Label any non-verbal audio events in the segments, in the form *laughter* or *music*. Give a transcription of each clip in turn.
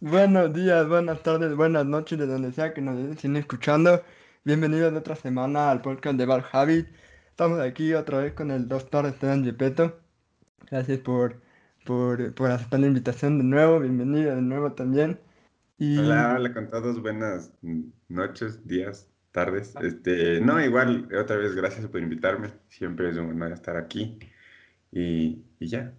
Buenos días, buenas tardes, buenas noches, de donde sea que nos estén escuchando. Bienvenidos de otra semana al podcast de Bar Habit. Estamos aquí otra vez con el doctor Esteban Gepetto. Gracias por, por, por aceptar la invitación de nuevo. Bienvenido de nuevo también. Y... Hola, hola con todos. Buenas noches, días, tardes. Este, no, igual, otra vez gracias por invitarme. Siempre es un honor estar aquí. Y, y ya,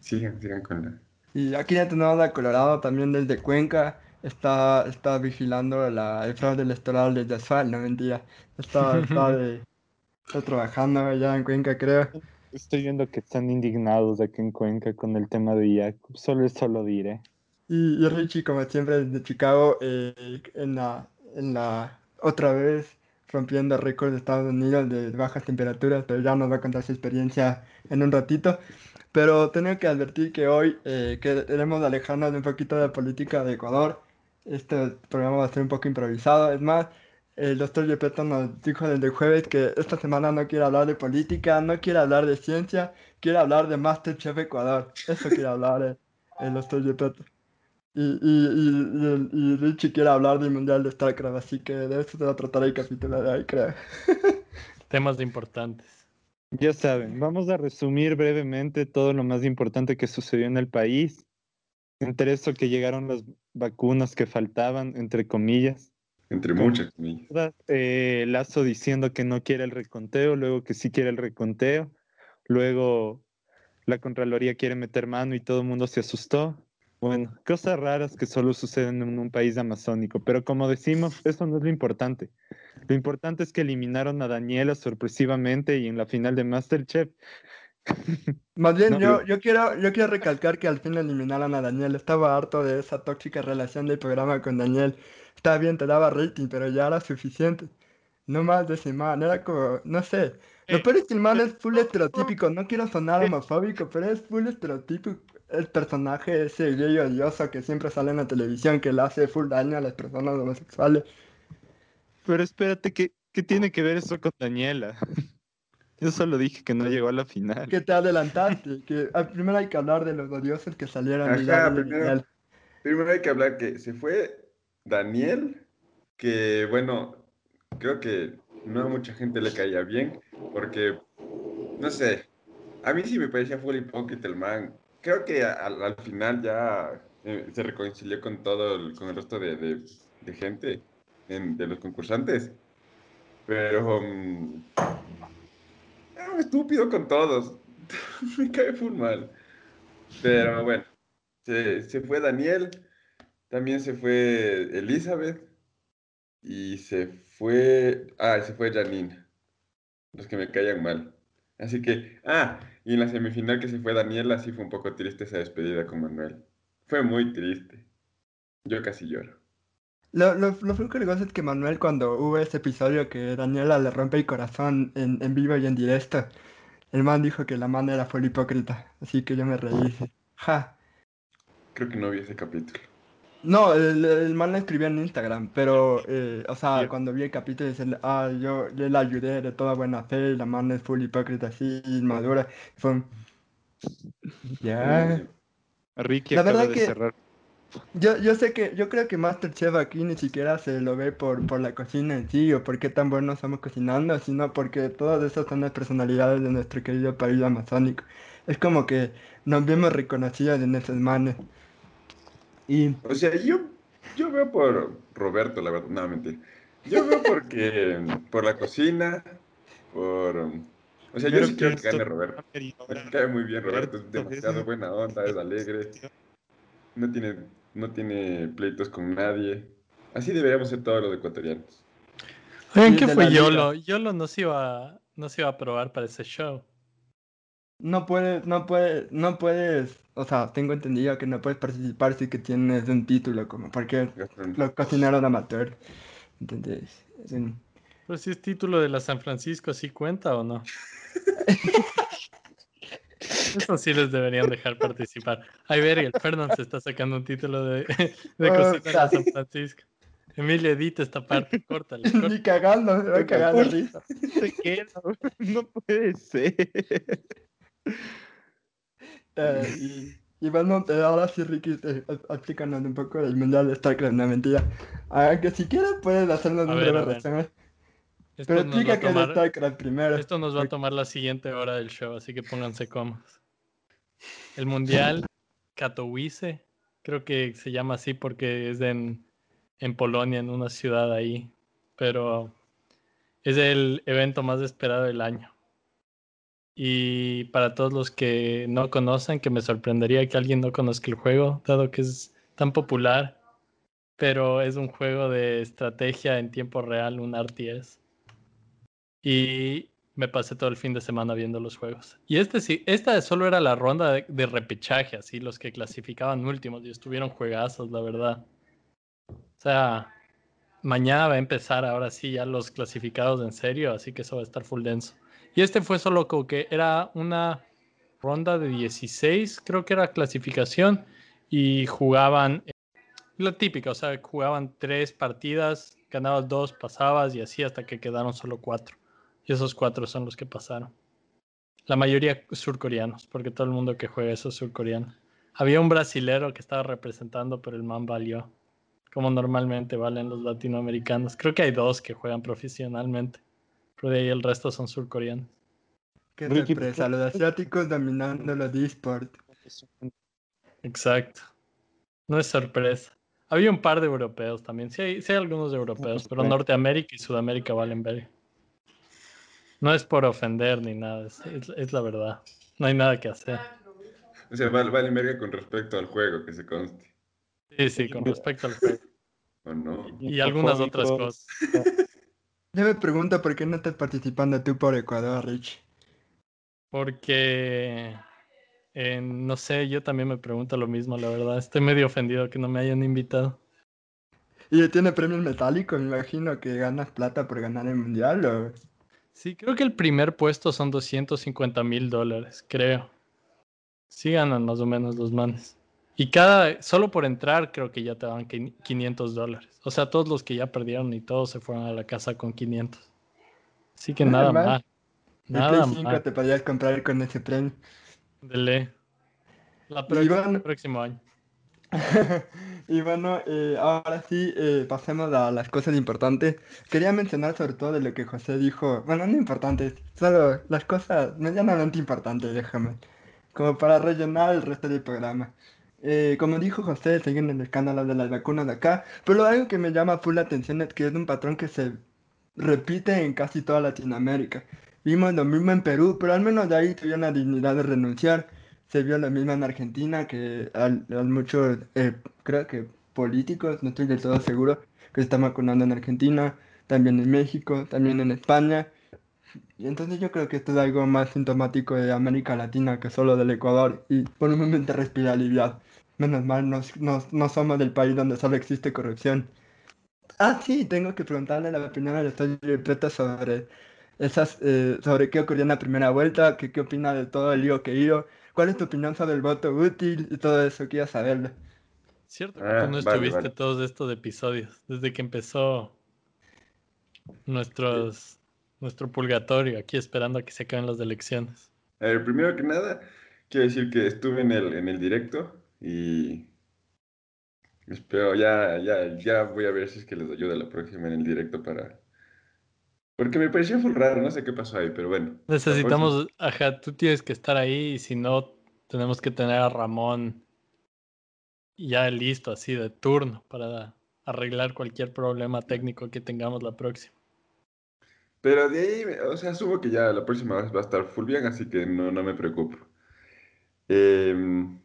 sigan, sigan con la y aquí ya tenemos a Colorado también desde Cuenca. Está, está vigilando la, el fraude electoral desde Asfal, no mentira. Está, está, *laughs* está trabajando allá en Cuenca, creo. Estoy viendo que están indignados aquí en Cuenca con el tema de Jacob. Solo eso lo diré. Y, y Richie, como siempre, desde Chicago, eh, en, la, en la otra vez rompiendo récords de Estados Unidos de bajas temperaturas, pero ya nos va a contar su experiencia en un ratito. Pero tengo que advertir que hoy eh, queremos alejarnos de un poquito de la política de Ecuador. Este programa va a ser un poco improvisado. Es más, el doctor Gepetto nos dijo desde jueves que esta semana no quiere hablar de política, no quiere hablar de ciencia, quiere hablar de Masterchef Ecuador. Eso quiere hablar el, el doctor Gepetto. Y, y, y, y, Richie quiere hablar del Mundial de StarCraft, así que de eso se va a tratar el capítulo de hoy, creo. *laughs* Temas importantes. Ya saben, vamos a resumir brevemente todo lo más importante que sucedió en el país. Entre eso que llegaron las vacunas que faltaban, entre comillas. Entre muchas comillas. Eh, Lazo diciendo que no quiere el reconteo, luego que sí quiere el reconteo, luego la Contraloría quiere meter mano y todo el mundo se asustó. Bueno, cosas raras que solo suceden en un país amazónico, pero como decimos, eso no es lo importante. Lo importante es que eliminaron a Daniela sorpresivamente y en la final de Masterchef. *laughs* Más bien, yo, yo, quiero, yo quiero recalcar que al fin eliminaron a Daniel. Estaba harto de esa tóxica relación del programa con Daniel. Estaba bien, te daba rating, pero ya era suficiente. No más de ese man, era como, no sé. Lo eh, peor es que el man es full estereotípico. No quiero sonar homofóbico, pero es full estereotípico el personaje ese gay odioso que siempre sale en la televisión que le hace full daño a las personas homosexuales. Pero espérate, ¿qué, qué tiene que ver eso con Daniela? *laughs* Yo solo dije que no llegó a la final. Que te adelantaste, que primero hay que hablar de los odiosos que salieron. Ajá, primero, primero hay que hablar que se fue Daniel, que bueno, creo que no a mucha gente le caía bien, porque, no sé, a mí sí me parecía full hipócrita el man creo que al, final ya eh, se reconcilió con todo, el, con el resto de, de, gente, de los concursantes. Pero um, estúpido con todos. *laughs* Me cae full mal. Pero bueno, se, se, fue Daniel, también se fue Elizabeth y se fue, ah, se fue Janine. Los que me callan mal. Así que, ah, y en la semifinal que se fue Daniela, sí fue un poco triste esa despedida con Manuel. Fue muy triste. Yo casi lloro. Lo, lo, lo curioso es que Manuel, cuando hubo ese episodio que Daniela le rompe el corazón en, en vivo y en directo, el man dijo que la manera fue hipócrita. Así que yo me reí. Ja. Creo que no vi ese capítulo. No, el, el man la escribía en Instagram, pero, eh, o sea, cuando vi el capítulo, dice, ah, yo, le la ayudé de toda buena fe, y la man es full hipócrita, así, inmadura. Fue Ya. Ricky la verdad que cerrar. Yo, yo sé que, yo creo que Masterchef aquí ni siquiera se lo ve por, por la cocina en sí, o por qué tan buenos estamos cocinando, sino porque todas esas son las personalidades de nuestro querido país amazónico. Es como que nos vemos reconocidos en esos manes. O sea, yo, yo veo por Roberto, la verdad, no, mentira. Yo veo porque, *laughs* por la cocina, por... O sea, yo sí quiero que gane Roberto. Me cae muy bien Roberto, es demasiado buena onda, es alegre. No tiene, no tiene pleitos con nadie. Así deberíamos ser todos los ecuatorianos. Oigan, ¿qué fue Yolo? Yolo no se iba, no se iba a probar para ese show. No puedes, no puedes, no puedes o sea, tengo entendido que no puedes participar si que tienes un título, como porque lo cocinaron amateur. ¿Entendés? Pero si es título de la San Francisco, ¿sí cuenta o no? *laughs* *laughs* Eso sí les deberían dejar participar. Ay, ver, el Fernand se está sacando un título de, *laughs* de cocina de la San Francisco. Emilio, edita esta parte, *laughs* córtale. Ni cagando, me va a cagar la risa. No puede ser. Eh, Y bueno, eh, ahora sí, Ricky, eh, explícanos un poco del Mundial de StarCraft, no mentira. Aunque si quieres puedes hacernos un breve resumen. Esto Pero explica a qué es StarCraft primero. esto nos va a tomar la siguiente hora del show, así que pónganse cómodos. El Mundial Katowice, creo que se llama así porque es en, en Polonia, en una ciudad ahí, pero es el evento más esperado del año. Y para todos los que no conocen, que me sorprendería que alguien no conozca el juego, dado que es tan popular, pero es un juego de estrategia en tiempo real, un RTS. Y me pasé todo el fin de semana viendo los juegos. Y este sí, esta solo era la ronda de, repechaje, así, los que clasificaban últimos y estuvieron juegazos, la verdad. O sea, mañana va a empezar ahora sí ya los clasificados en serio, así que eso va a estar full denso. Y este fue solo como que era una ronda de 16, creo que era clasificación, y jugaban eh, la típica, o sea, jugaban tres partidas, ganabas dos, pasabas y así hasta que quedaron solo cuatro. Y esos cuatro son los que pasaron. La mayoría surcoreanos, porque todo el mundo que juega eso es surcoreano. Había un brasilero que estaba representando, pero el man valió. Como normalmente valen los latinoamericanos. Creo que hay dos que juegan profesionalmente. Pero de ahí el resto son surcoreanos. Qué sorpresa, los asiáticos dominando los eSports. Exacto. No es sorpresa. Había un par de europeos también. Sí hay, sí hay algunos europeos, pero. Norteamérica y Sudamérica valen ver. No es por ofender ni nada, es, es- es la verdad. No hay nada que hacer. O sea, vale, vale verga con respecto al juego, que se conste. Sí, sí, con respecto al juego. ¿O no? Y algunas otras cosas. *laughs* Yo me pregunto por qué no estás participando tú por Ecuador, Rich. Porque, eh, no sé, yo también me pregunto lo mismo, la verdad. Estoy medio ofendido que no me hayan invitado. Y tiene premios metálicos, me imagino que ganas plata por ganar el mundial o... Sí, creo que el primer puesto son 250 mil dólares, creo. Sí ganan más o menos los manes. Y cada, solo por entrar, creo que ya te dan quin- 500 dólares. O sea, todos los que ya perdieron y todos se fueron a la casa con 500. Así que Nada nada mal. El Nada Play 5 mal. te podrías comprar con ese premio. Dele. La próxima- bueno- próximo año. *laughs* y bueno, eh, ahora sí, eh, pasemos a las cosas importantes. Quería mencionar sobre todo de lo que José dijo, bueno, no importantes, solo las cosas medianamente importantes, déjame, como para rellenar el resto del programa. Eh, como dijo José, siguen el escándalo de las vacunas de acá, pero algo que me llama full la atención es que es un patrón que se repite en casi toda Latinoamérica. Vimos lo mismo en Perú, pero al menos de ahí tuvieron la dignidad de renunciar. Se vio lo mismo en Argentina, que al, muchos, eh, creo que políticos, no estoy del todo seguro, que se están vacunando en Argentina, también en México, también en España. Y entonces yo creo que esto es algo más sintomático de América Latina que solo del Ecuador. Y por un momento respira aliviado. Menos mal, no, no, no somos del país donde solo existe corrupción. Ah, sí, tengo que preguntarle la opinión al Estadio Preta sobre esas, eh, sobre qué ocurrió en la primera vuelta, que qué opina de todo el lío que hizo, cuál es tu opinión sobre el voto útil y todo eso, quiero saberlo. Cierto Ah, tú no vale, estuviste vale. todos estos episodios, desde que empezó nuestros, nuestro purgatorio, aquí esperando a que se acaben las elecciones. A ver, primero que nada, quiero decir que estuve en el, en el directo y espero, ya, ya, ya voy a ver si es que les ayuda la próxima en el directo para... Porque me pareció full raro, no sé qué pasó ahí, pero bueno. Necesitamos, ajá, tú tienes que estar ahí y si no, tenemos que tener a Ramón ya listo, así de turno, para arreglar cualquier problema técnico que tengamos la próxima. Pero de ahí, o sea, asumo que ya la próxima vez va a estar full bien, así que no, no me preocupo. Em,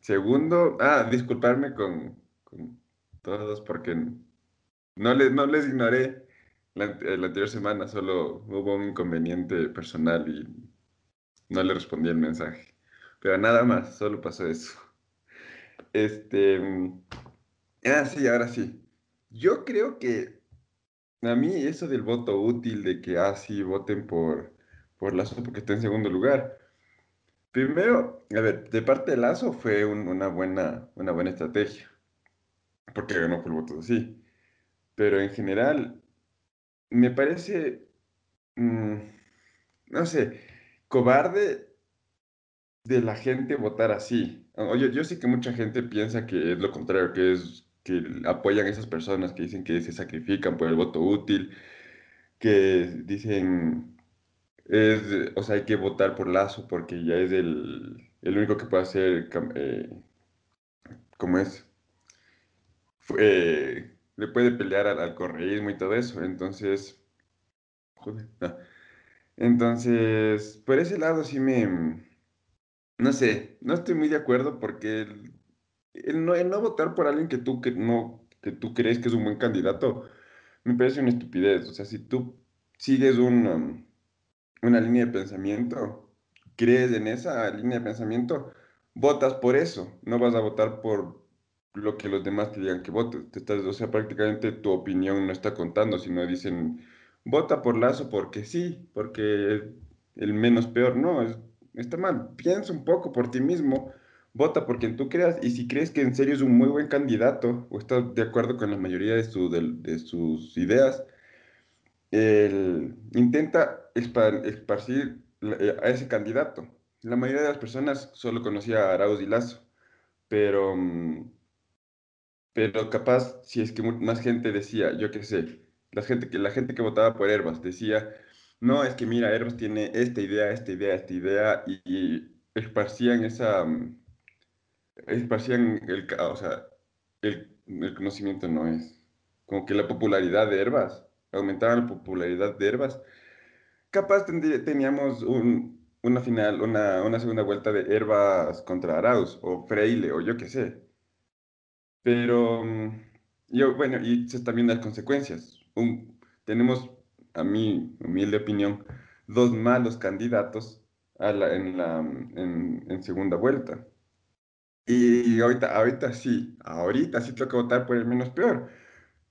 segundo, ah, disculparme con, con todos porque no les, no les ignoré la, ant- la anterior semana, solo hubo un inconveniente personal y no le respondí el mensaje. Pero nada más, solo pasó eso. Este, mm, ah, sí, ahora sí. Yo creo que a mí eso del voto útil, de que, ah, sí, voten por, por Lazo porque está en segundo lugar. Primero, a ver, de parte de Lazo fue un- una buena, una buena estrategia, porque ganó por votos así. Pero en general, me parece, mm, no sé, cobarde de la gente votar así. Oye, yo sé que mucha gente piensa que es lo contrario, que es que apoyan a esas personas que dicen que se sacrifican por el voto útil, que dicen, es, o sea, hay que votar por Lazo porque ya es el, el único que puede hacer, eh, ¿cómo es? Eh, le puede pelear al, al, correísmo y todo eso. Entonces, joder. Entonces, por ese lado sí me, no sé, no estoy muy de acuerdo porque el, no, no votar por alguien que tú, que, no, que tú crees que es un buen candidato me parece una estupidez. O sea, si tú sigues una, una línea de pensamiento, crees en esa línea de pensamiento, votas por eso, no vas a votar por lo que los demás te digan que votes. Te estás, o sea, prácticamente tu opinión no está contando, sino dicen, vota por Lazo porque sí, porque el menos peor. No, es, está mal. Piensa un poco por ti mismo, vota por quien tú creas y si crees que en serio es un muy buen candidato o estás de acuerdo con la mayoría de, su, de, sus ideas, intenta esparcir eh, a ese candidato. La mayoría de las personas solo conocía a Arauz y Lazo, pero, mm, pero capaz si es que más gente decía, yo qué sé, la gente que, la gente que votaba por Herbas decía, no, es que mira, Herbas tiene esta idea, esta idea, esta idea, y, esparcían esa, mm, esparcían el, o sea, el, el, conocimiento no es, como que la popularidad de Herbas, aumentaban la popularidad de Herbas. Capaz teníamos un, una final, una, una segunda vuelta de Herbas contra Arauz, o Freile, o yo qué sé. Pero, mm, yo, bueno, y viendo las consecuencias. Un, tenemos a mi humilde opinión, dos malos candidatos a la, en, la, en, segunda vuelta. Y ahorita, ahorita sí, ahorita sí toca votar por el menos peor.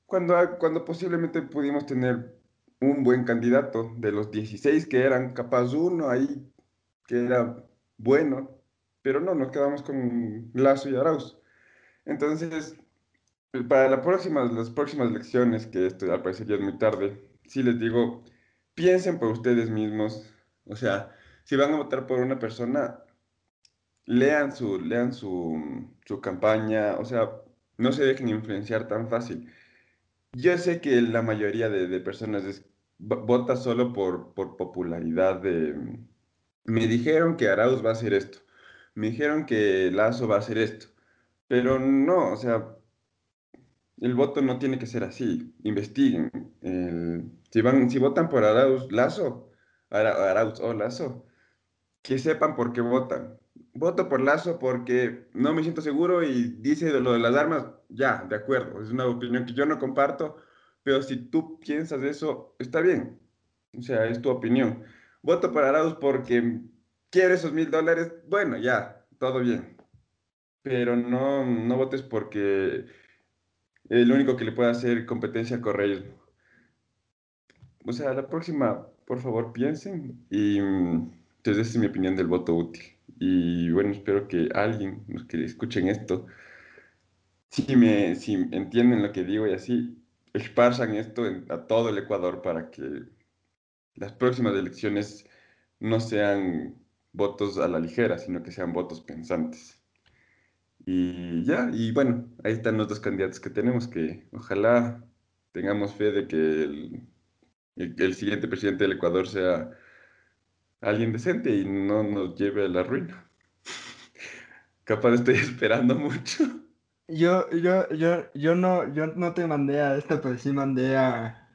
Cuando, cuando posiblemente pudimos tener un buen candidato de los 16 que eran, capaz uno ahí que era bueno, pero no, nos quedamos con Lazo y Arauz. Entonces, para la próxima, las próximas elecciones, que esto al parecer ya es muy tarde, si les digo, piensen por ustedes mismos. O sea, si van a votar por una persona, lean su, lean su, su campaña. O sea, no se dejen influenciar tan fácil. Yo sé que la mayoría de, de personas vota solo por, por popularidad de... Me dijeron que Arauz va a hacer esto. Me dijeron que Lazo va a hacer esto. Pero no, o sea, el voto no tiene que ser así. Investiguen. si, van, si votan por Arauz Lazo, Arauz o Lazo, que sepan por qué votan. Voto por Lazo porque no me siento seguro y dice lo de las armas, ya, de acuerdo. Es una opinión que yo no comparto, pero si tú piensas eso, está bien. O sea, es tu opinión. Voto por Arauz porque quiere esos mil dólares, bueno, ya, todo bien. Pero no, no votes porque el único que le puede hacer competencia a Correísmo. O sea, la próxima, por favor, piensen y entonces esa es mi opinión del voto útil. Y bueno, espero que alguien, los que escuchen esto, si, me, si entienden lo que digo y así, esparzan esto a todo el Ecuador para que las próximas elecciones no sean votos a la ligera, sino que sean votos pensantes. Y ya, y bueno, ahí están los dos candidatos que tenemos, que ojalá tengamos fe de que el, el, siguiente presidente del Ecuador sea alguien decente y no nos lleve a la ruina. *laughs* Capaz estoy *laughs* esperando mucho. Yo, yo, yo, yo no, yo no te mandé a esta, pero sí mandé a,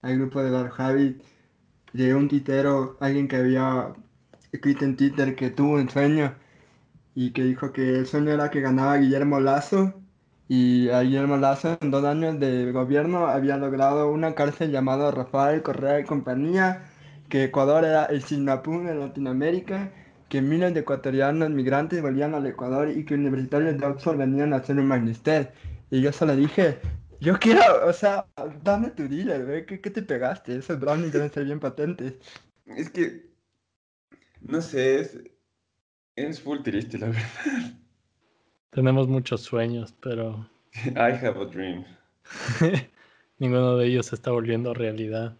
al grupo de Bar Javi de un titero, alguien que había escrito en Twitter que tuvo un sueño y que dijo que el sueño era que ganaba Guillermo Lazo y a Guillermo Lazo en dos años de gobierno había logrado una cárcel llamada Rafael Correa y compañía, que Ecuador era el Singapur de Latinoamérica, que miles de ecuatorianos migrantes volvían al Ecuador y que universitarios de Oxford venían a hacer un magister. Y yo solo dije, yo quiero, o sea, dame tu dealer, ¿Qué, ¿Qué, te pegaste? Esos brownies deben ser bien patentes. Es que, no sé, es, es full triste, la verdad. Tenemos muchos sueños, pero. *laughs* I have a dream. *laughs* Ninguno de ellos se está volviendo realidad.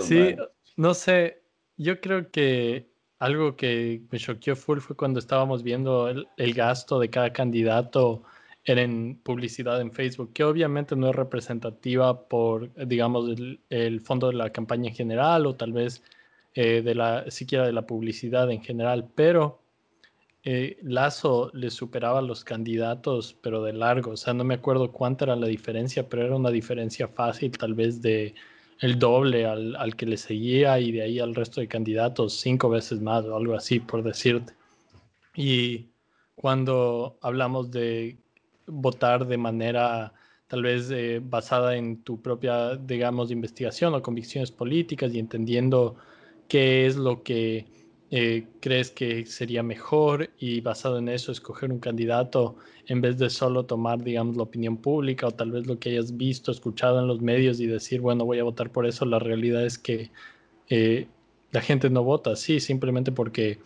sí, no sé. Yo creo que algo que me choqueó full fue cuando estábamos viendo el, gasto de cada candidato en publicidad en Facebook, que obviamente no es representativa por, digamos, el, fondo de la campaña en general o tal vez eh, de la, siquiera de la publicidad en general, pero eh, Lazo le superaba a los candidatos, pero de largo. O sea, no me acuerdo cuánta era la diferencia, pero era una diferencia fácil, tal vez de el doble al, al, que le seguía y de ahí al resto de candidatos cinco veces más o algo así, por decirte. Y cuando hablamos de votar de manera tal vez eh, basada en tu propia, digamos, investigación o convicciones políticas y entendiendo qué es lo que eh, crees que sería mejor y basado en eso escoger un candidato en vez de solo tomar, digamos, la opinión pública o tal vez lo que hayas visto, escuchado en los medios y decir, bueno, voy a votar por eso, la realidad es que eh, la gente no vota así simplemente porque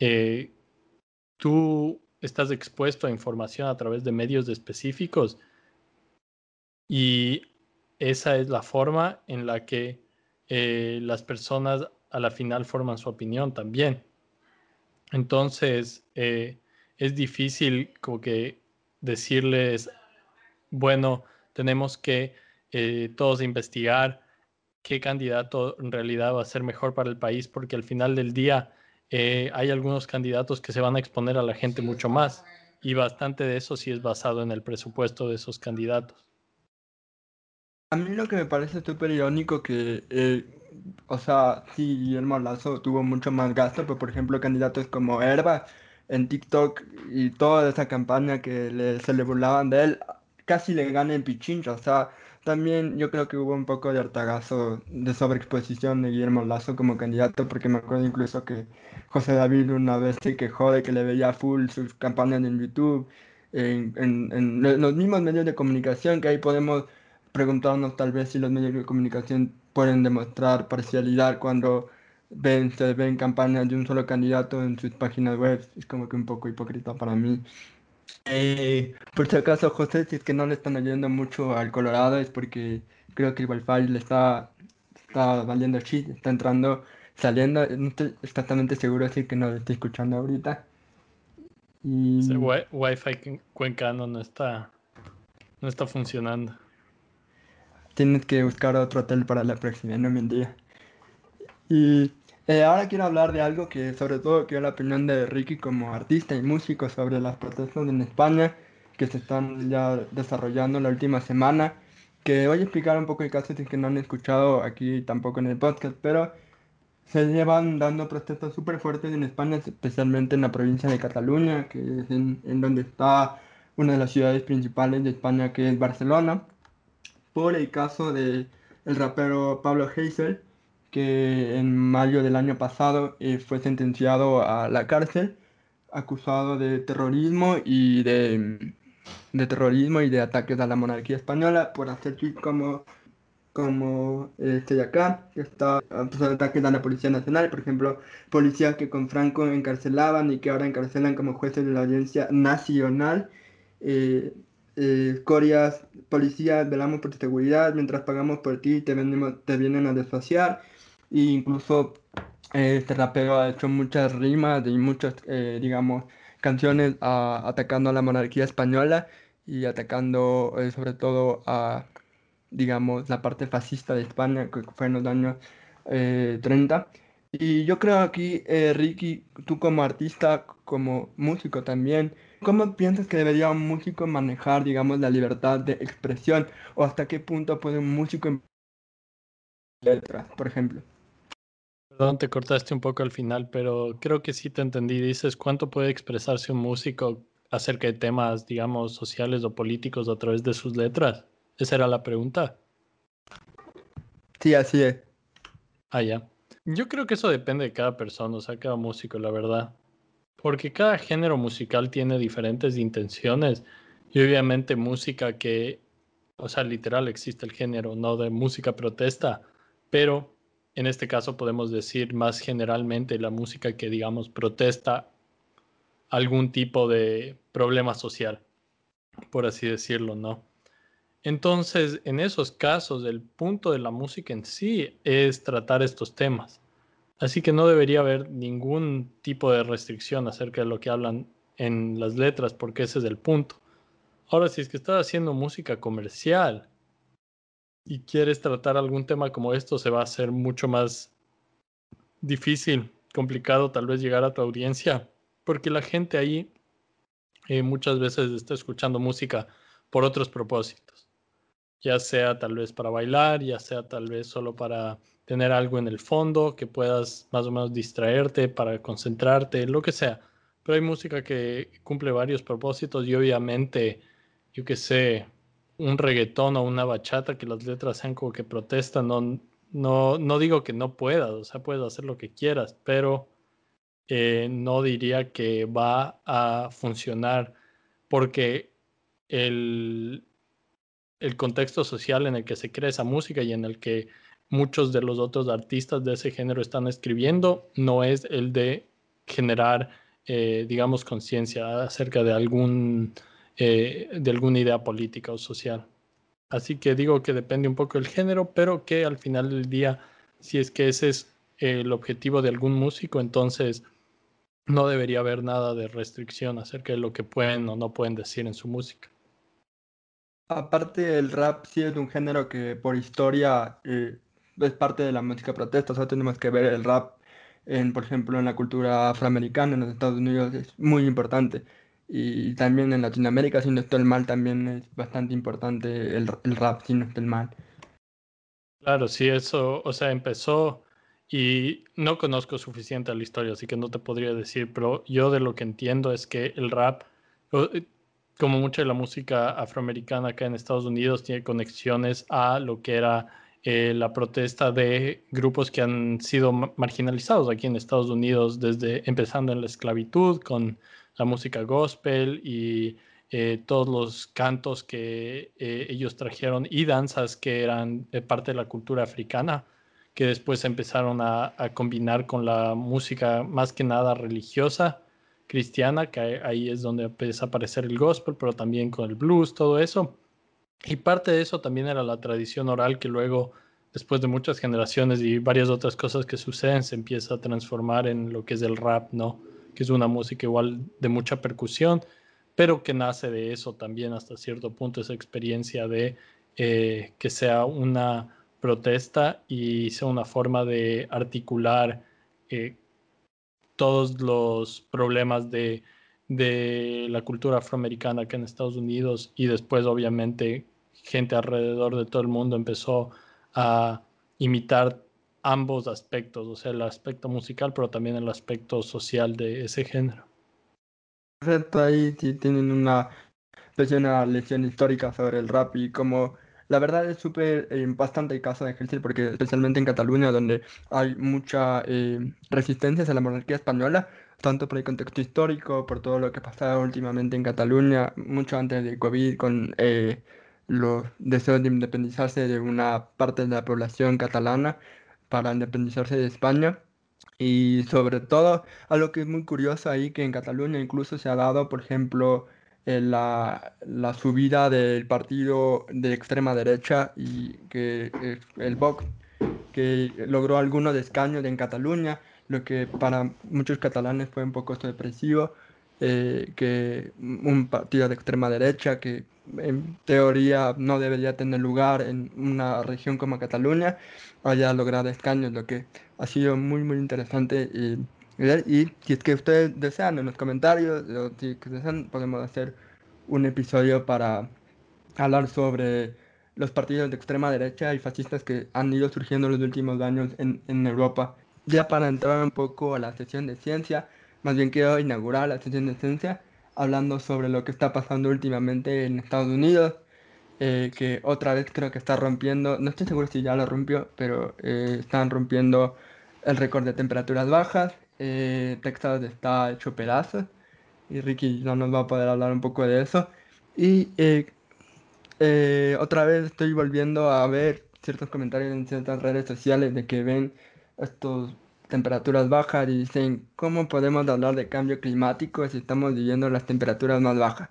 eh, tú estás expuesto a información a través de medios específicos y esa es la forma en la que las personas a la final forman su opinión también. Entonces, eh, es difícil como que decirles, bueno, tenemos que eh, todos investigar qué candidato en realidad va a ser mejor para el país, porque al final del día eh, hay algunos candidatos que se van a exponer a la gente mucho más y bastante de eso sí es basado en el presupuesto de esos candidatos. A mí lo que me parece súper irónico que o sea, sí, Guillermo Lazo tuvo mucho más gasto, pero por ejemplo, candidatos como Herba en TikTok y toda esa campaña que se le burlaban de él, casi le ganan Pichincha. O sea, también yo creo que hubo un poco de hartagazo de sobreexposición de Guillermo Lazo como candidato, porque me acuerdo incluso que José David una vez se quejó de que le veía full sus campañas en YouTube, en, en los mismos medios de comunicación, que ahí podemos preguntarnos tal vez si los medios de comunicación pueden demostrar parcialidad cuando ven, se ven campañas de un solo candidato en sus páginas web. Es como que un poco hipócrita para mí. Eh, por si acaso, José, si es que no le están oyendo mucho al Colorado, es porque creo que el Wi-Fi le está, está valiendo shit, está entrando, saliendo. No estoy exactamente seguro, así que no lo estoy escuchando ahorita. Y... Ese Wi-Fi cuencano no está, no está funcionando tienes que buscar otro hotel para la próxima, no mentira. Y eh, ahora quiero hablar de algo que sobre todo quiero la opinión de Ricky como artista y músico sobre las protestas en España que se están ya desarrollando la última semana. Que voy a explicar un poco el caso si que no han escuchado aquí tampoco en el podcast, pero se llevan dando protestas súper fuertes en España, especialmente en la provincia de Cataluña, que es en, en donde está una de las ciudades principales de España, que es Barcelona por el caso del el rapero Pablo Hazel, que en mayo del año pasado eh, fue sentenciado a la cárcel, acusado de terrorismo y de, de, terrorismo y de ataques a la monarquía española por hacer tweets como como este de acá, que está acusado de ataques a la Policía Nacional, por ejemplo, policías que con Franco encarcelaban y que ahora encarcelan como jueces de la Audiencia Nacional. Eh, eh, Corias, policía, velamos por tu seguridad, mientras pagamos por ti te, te vienen a desfaciar. E incluso eh, este rapero ha hecho muchas rimas y muchas, eh, digamos, canciones atacando a la monarquía española y atacando eh, sobre todo a, digamos, la parte fascista de España, que fue en los años 30. Y yo creo aquí, Ricky, tú como artista, como músico también, ¿Cómo piensas que debería un músico manejar, digamos, la libertad de expresión? ¿O hasta qué punto puede un músico letras, por ejemplo? Perdón, te cortaste un poco al final, pero creo que sí te entendí. Dices, ¿cuánto puede expresarse un músico acerca de temas, digamos, sociales o políticos a través de sus letras? Esa era la pregunta. Sí, así es. Ah, ya. Yo creo que eso depende de cada persona, o sea, cada músico, la verdad porque cada género musical tiene diferentes intenciones y obviamente música que, o sea, literal existe el género, no de música protesta, pero en este caso podemos decir más generalmente la música que, digamos, protesta algún tipo de problema social, por así decirlo, ¿no? Entonces, en esos casos, el punto de la música en sí es tratar estos temas Así que no debería haber ningún tipo de restricción acerca de lo que hablan en las letras, porque ese es el punto. Ahora, si es que estás haciendo música comercial y quieres tratar algún tema como esto, se va a hacer mucho más difícil, complicado tal vez llegar a tu audiencia, porque la gente ahí eh, muchas veces está escuchando música por otros propósitos, ya sea tal vez para bailar, ya sea tal vez solo para tener algo en el fondo que puedas más o menos distraerte, para concentrarte, lo que sea. Pero hay música que cumple varios propósitos y obviamente, yo que sé, un reggaetón o una bachata que las letras sean como que protestan, no, no, no digo que no puedas, o sea, puedes hacer lo que quieras, pero eh, no diría que va a funcionar porque el, el contexto social en el que se crea esa música y en el que muchos de los otros artistas de ese género están escribiendo no es el de generar, eh, digamos, conciencia acerca de algún eh, de alguna idea política o social. Así que digo que depende un poco del género, pero que al final del día, si es que ese es el objetivo de algún músico, entonces no debería haber nada de restricción acerca de lo que pueden o no pueden decir en su música. Aparte, el rap sí es un género que por historia eh, es parte de la música protesta. O sea, tenemos que ver el rap, en, por ejemplo, en la cultura afroamericana en los Estados Unidos es muy importante. Y también en Latinoamérica, si no estoy mal, también es bastante importante el, el rap, si no estoy mal. Claro, sí, eso, o sea, empezó y no conozco suficiente la historia, así que no te podría decir, pero yo de lo que entiendo es que el rap, como mucha de la música afroamericana acá en Estados Unidos, tiene conexiones a lo que era eh, la protesta de grupos que han sido marginalizados aquí en Estados Unidos, desde empezando en la esclavitud con la música gospel y eh, todos los cantos que eh, ellos trajeron y danzas que eran parte de la cultura africana, que después empezaron a, combinar con la música más que nada religiosa cristiana, que ahí es donde empieza a aparecer el gospel, pero también con el blues, todo eso. Y parte de eso también era la tradición oral que luego, después de muchas generaciones y varias otras cosas que suceden, se empieza a transformar en lo que es el rap, ¿no? que es una música igual de mucha percusión, pero que nace de eso también hasta cierto punto, esa experiencia de eh, que sea una protesta y sea una forma de articular eh, todos los problemas de, de la cultura afroamericana acá en Estados Unidos y después obviamente gente alrededor de todo el mundo empezó a imitar ambos aspectos, o sea, el aspecto musical, pero también el aspecto social de ese género. Perfecto, ahí sí tienen una lección histórica sobre el rap y como la verdad es súper eh, bastante caso de ejercer porque especialmente en Cataluña donde hay mucha eh, resistencia a la monarquía española, tanto por el contexto histórico, por todo lo que pasaba últimamente en Cataluña, mucho antes del COVID con eh, los deseos de independizarse de una parte de la población catalana para independizarse de España. Y sobre todo, algo que es muy curioso ahí, que en Cataluña incluso se ha dado, por ejemplo, la, la, subida del partido de extrema derecha y que el Vox, que logró algunos escaños en Cataluña, lo que para muchos catalanes fue un poco sorpresivo, eh, que un partido de extrema derecha que en teoría no debería tener lugar en una región como Cataluña, haya logrado escaños, lo que ha sido muy, muy interesante. Y, y si es que ustedes desean en los comentarios, si desean, podemos hacer un episodio para hablar sobre los partidos de extrema derecha y fascistas que han ido surgiendo en los últimos años en, en Europa. Ya para entrar un poco a la sesión de ciencia, más bien quiero inaugurar la sesión de ciencia hablando sobre lo que está pasando últimamente en Estados Unidos, eh, que otra vez creo que está rompiendo, no estoy seguro si ya lo rompió, pero eh, están rompiendo el récord de temperaturas bajas. Eh, Texas está hecho pedazos y Ricky no nos va a poder hablar un poco de eso. Y otra vez estoy volviendo a ver ciertos comentarios en ciertas redes sociales de que ven estos temperaturas bajas y dicen, ¿cómo podemos hablar de cambio climático si estamos viviendo las temperaturas más bajas?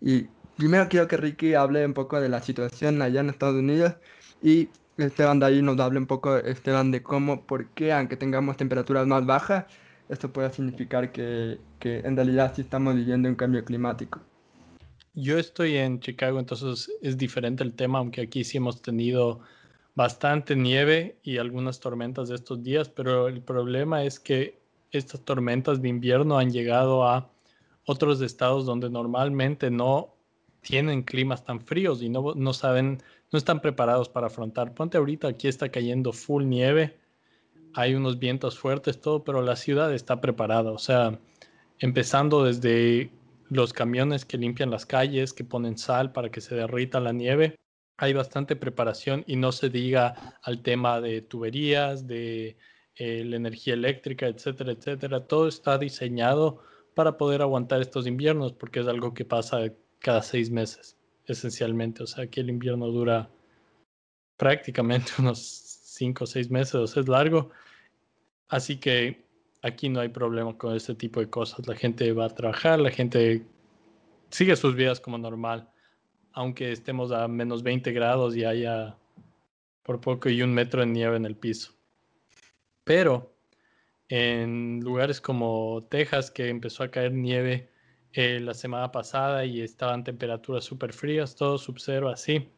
Y primero quiero que Ricky hable un poco de la situación allá en Estados Unidos y Esteban de ahí nos hable un poco, Esteban, de cómo, por qué, aunque tengamos temperaturas más bajas, esto puede significar que, que en realidad sí estamos viviendo un cambio climático. Yo estoy en Chicago, entonces es diferente el tema, aunque aquí sí hemos tenido bastante nieve y algunas tormentas de estos días, pero el problema es que estas tormentas de invierno han llegado a otros estados donde normalmente no tienen climas tan fríos y no, no saben, no están preparados para afrontar. Ponte ahorita, aquí está cayendo full nieve, hay unos vientos fuertes, todo, pero la ciudad está preparada. O sea, empezando desde los camiones que limpian las calles, que ponen sal para que se derrita la nieve, hay bastante preparación y no se diga al tema de tuberías, de eh, la energía eléctrica, etcétera, etcétera. Todo está diseñado para poder aguantar estos inviernos, porque es algo que pasa cada seis meses, esencialmente. O sea, que el invierno dura prácticamente *laughs* unos cinco o seis meses, o es largo. Así que aquí no hay problema con este tipo de cosas. La gente va a trabajar, la gente sigue sus vidas como normal, aunque estemos a menos 20 grados y haya por poco y un metro de nieve en el piso. Pero en lugares como Texas, que empezó a caer nieve eh, la semana pasada y estaban temperaturas súper frías, todo sub-cero así.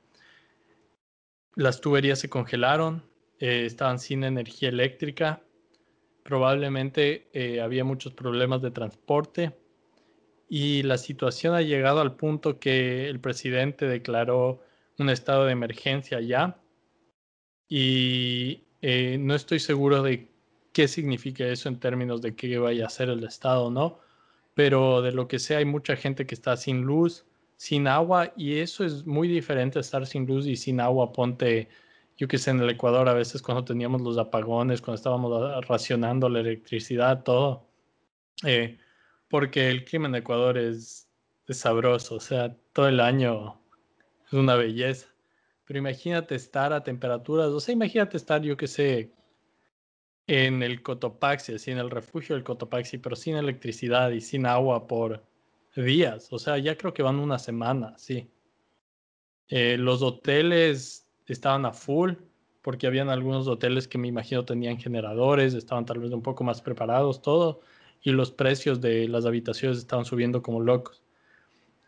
Las tuberías se congelaron, eh, estaban sin energía eléctrica, probablemente eh, había muchos problemas de transporte y la situación ha llegado al punto que el presidente declaró un estado de emergencia ya y no estoy seguro de qué significa eso en términos de qué vaya a ser el Estado, ¿no? Pero de lo que sea, hay mucha gente que está sin luz, sin agua, y eso es muy diferente estar sin luz y sin agua. Ponte, yo que sé, en el Ecuador a veces cuando teníamos los apagones, cuando estábamos racionando la electricidad, todo. Eh, porque el clima en Ecuador es, sabroso, o sea, todo el año es una belleza. Pero imagínate estar a temperaturas, o sea, imagínate estar, yo que sé, en el Cotopaxi, así en el refugio del Cotopaxi, pero sin electricidad y sin agua por días. O sea, ya creo que van una semana, sí. Eh, los hoteles estaban a full porque habían algunos hoteles que me imagino tenían generadores, estaban tal vez un poco más preparados, todo, y los precios de las habitaciones estaban subiendo como locos.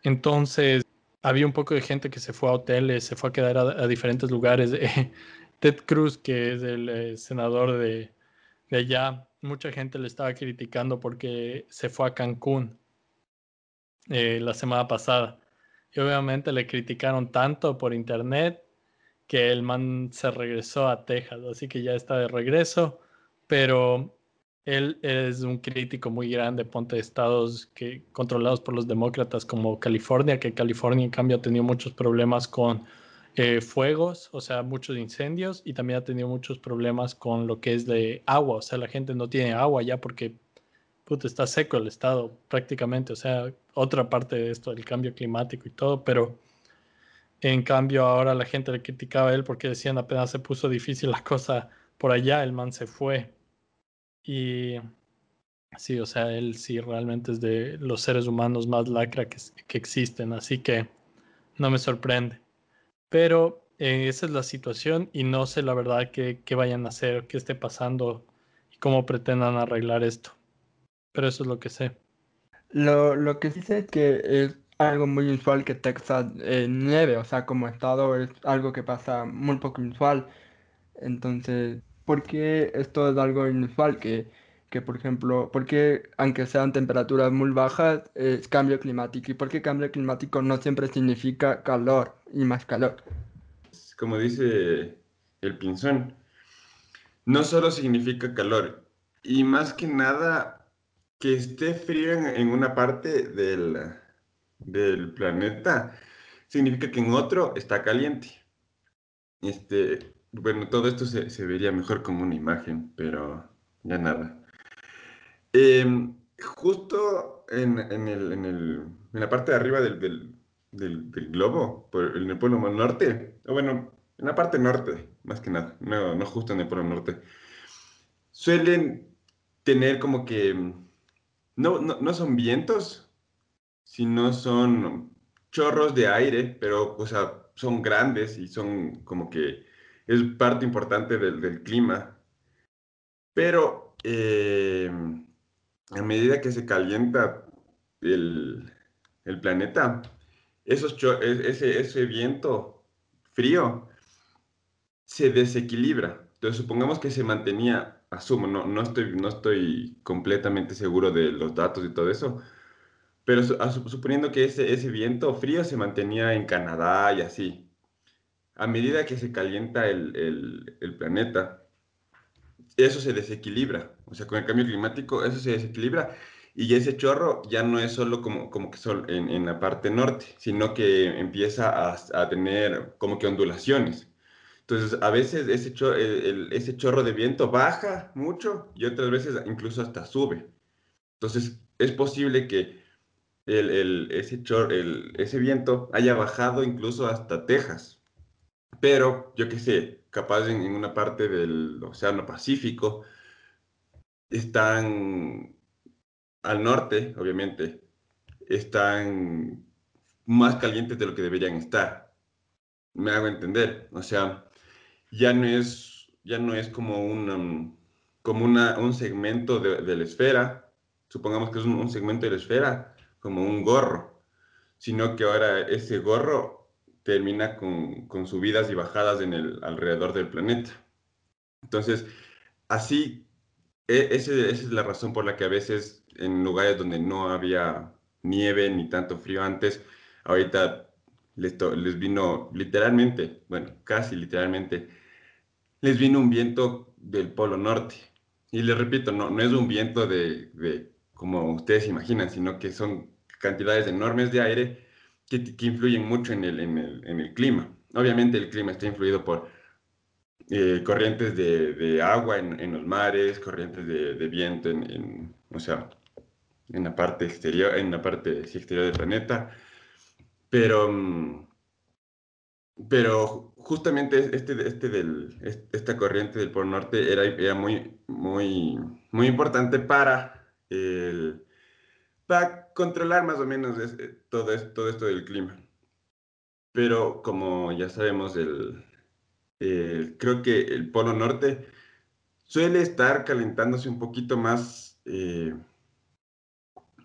Entonces, había un poco de gente que se fue a hoteles, se fue a quedar a, diferentes lugares. *laughs* Ted Cruz, que es el eh, senador de, de allá mucha gente le estaba criticando porque se fue a Cancún eh, la semana pasada. Y obviamente le criticaron tanto por internet que el man se regresó a Texas, así que ya está de regreso, pero él es un crítico muy grande, ponte de estados que, controlados por los demócratas como California, que California en cambio ha tenido muchos problemas con eh, fuegos, o sea, muchos incendios y también ha tenido muchos problemas con lo que es de agua, o sea, la gente no tiene agua ya porque puta, está seco el estado prácticamente, o sea, otra parte de esto del cambio climático y todo, pero en cambio ahora la gente le criticaba a él porque decían apenas se puso difícil la cosa por allá, el man se fue. Y sí, o sea, él sí realmente es de los seres humanos más lacra que, que existen, así que no me sorprende. Pero eh, esa es la situación y no sé la verdad qué, vayan a hacer, qué esté pasando y cómo pretendan arreglar esto. Pero eso es lo que sé. Lo, lo que sí sé es que es algo muy usual que Texas eh, nieve, o sea, como estado es algo que pasa muy poco inusual. Entonces, ¿por qué esto es algo inusual? Que, que por ejemplo, ¿por qué aunque sean temperaturas muy bajas es cambio climático? ¿Y por qué cambio climático no siempre significa calor? y más calor. Como dice el pinzón, no solo significa calor, y más que nada que esté frío en, una parte del, del, planeta, significa que en otro está caliente. Este, bueno, todo esto se, vería mejor como una imagen, pero ya nada. Em, justo en, el, en, la parte de arriba del, del, globo, por, en el polo norte, o bueno, en la parte norte, más que nada, no, no justo en el polo norte, suelen tener como que, no, no, son vientos, sino son chorros de aire, pero, o sea, son grandes y son como que es parte importante del, del clima. Pero eh, a medida que se calienta el, el planeta, esos e, ese, ese viento frío se desequilibra. Entonces, supongamos que se mantenía, asumo, no, no, estoy, no estoy completamente seguro de los datos y todo eso, pero suponiendo que ese, ese viento frío se mantenía en Canadá y así, a medida que se calienta el, el, planeta, eso se desequilibra. O sea, con el cambio climático, eso se desequilibra. Y ese chorro ya no es solo como, como que solo en, en la parte norte, sino que empieza a, a, tener como que ondulaciones. Entonces, a veces ese, chorro, ese chorro de viento baja mucho y otras veces incluso hasta sube. Entonces, es posible que el, ese, chor, el, ese viento haya bajado incluso hasta Texas. Pero, yo qué sé, capaz en, una parte del Océano Pacífico, están al norte, obviamente, están más calientes de lo que deberían estar. Me hago entender. O sea, ya no es, ya no es como, un, como una, un segmento de, la esfera, supongamos que es un, segmento de la esfera, como un gorro, sino que ahora ese gorro termina con, con subidas y bajadas en el, alrededor del planeta. Entonces, así, e, esa es la razón por la que a veces en lugares donde no había nieve ni tanto frío antes, ahorita les, vino literalmente, bueno, casi literalmente, les vino un viento del Polo Norte. Y les repito, no, es un viento de, como ustedes imaginan, sino que son cantidades enormes de aire que, influyen mucho en el, en, el, en el, clima. Obviamente el clima está influido por eh, corrientes de, de agua en, en, los mares, corrientes de, de viento en, en, o sea, en la parte exterior, en la parte exterior del planeta. Pero, mm, pero justamente este, este del, esta corriente del Polo Norte era, era muy, muy, muy importante para, el, para controlar más o menos todo, esto, todo esto del clima. Pero como ya sabemos, el, creo que el Polo Norte suele estar calentándose un poquito más, eh,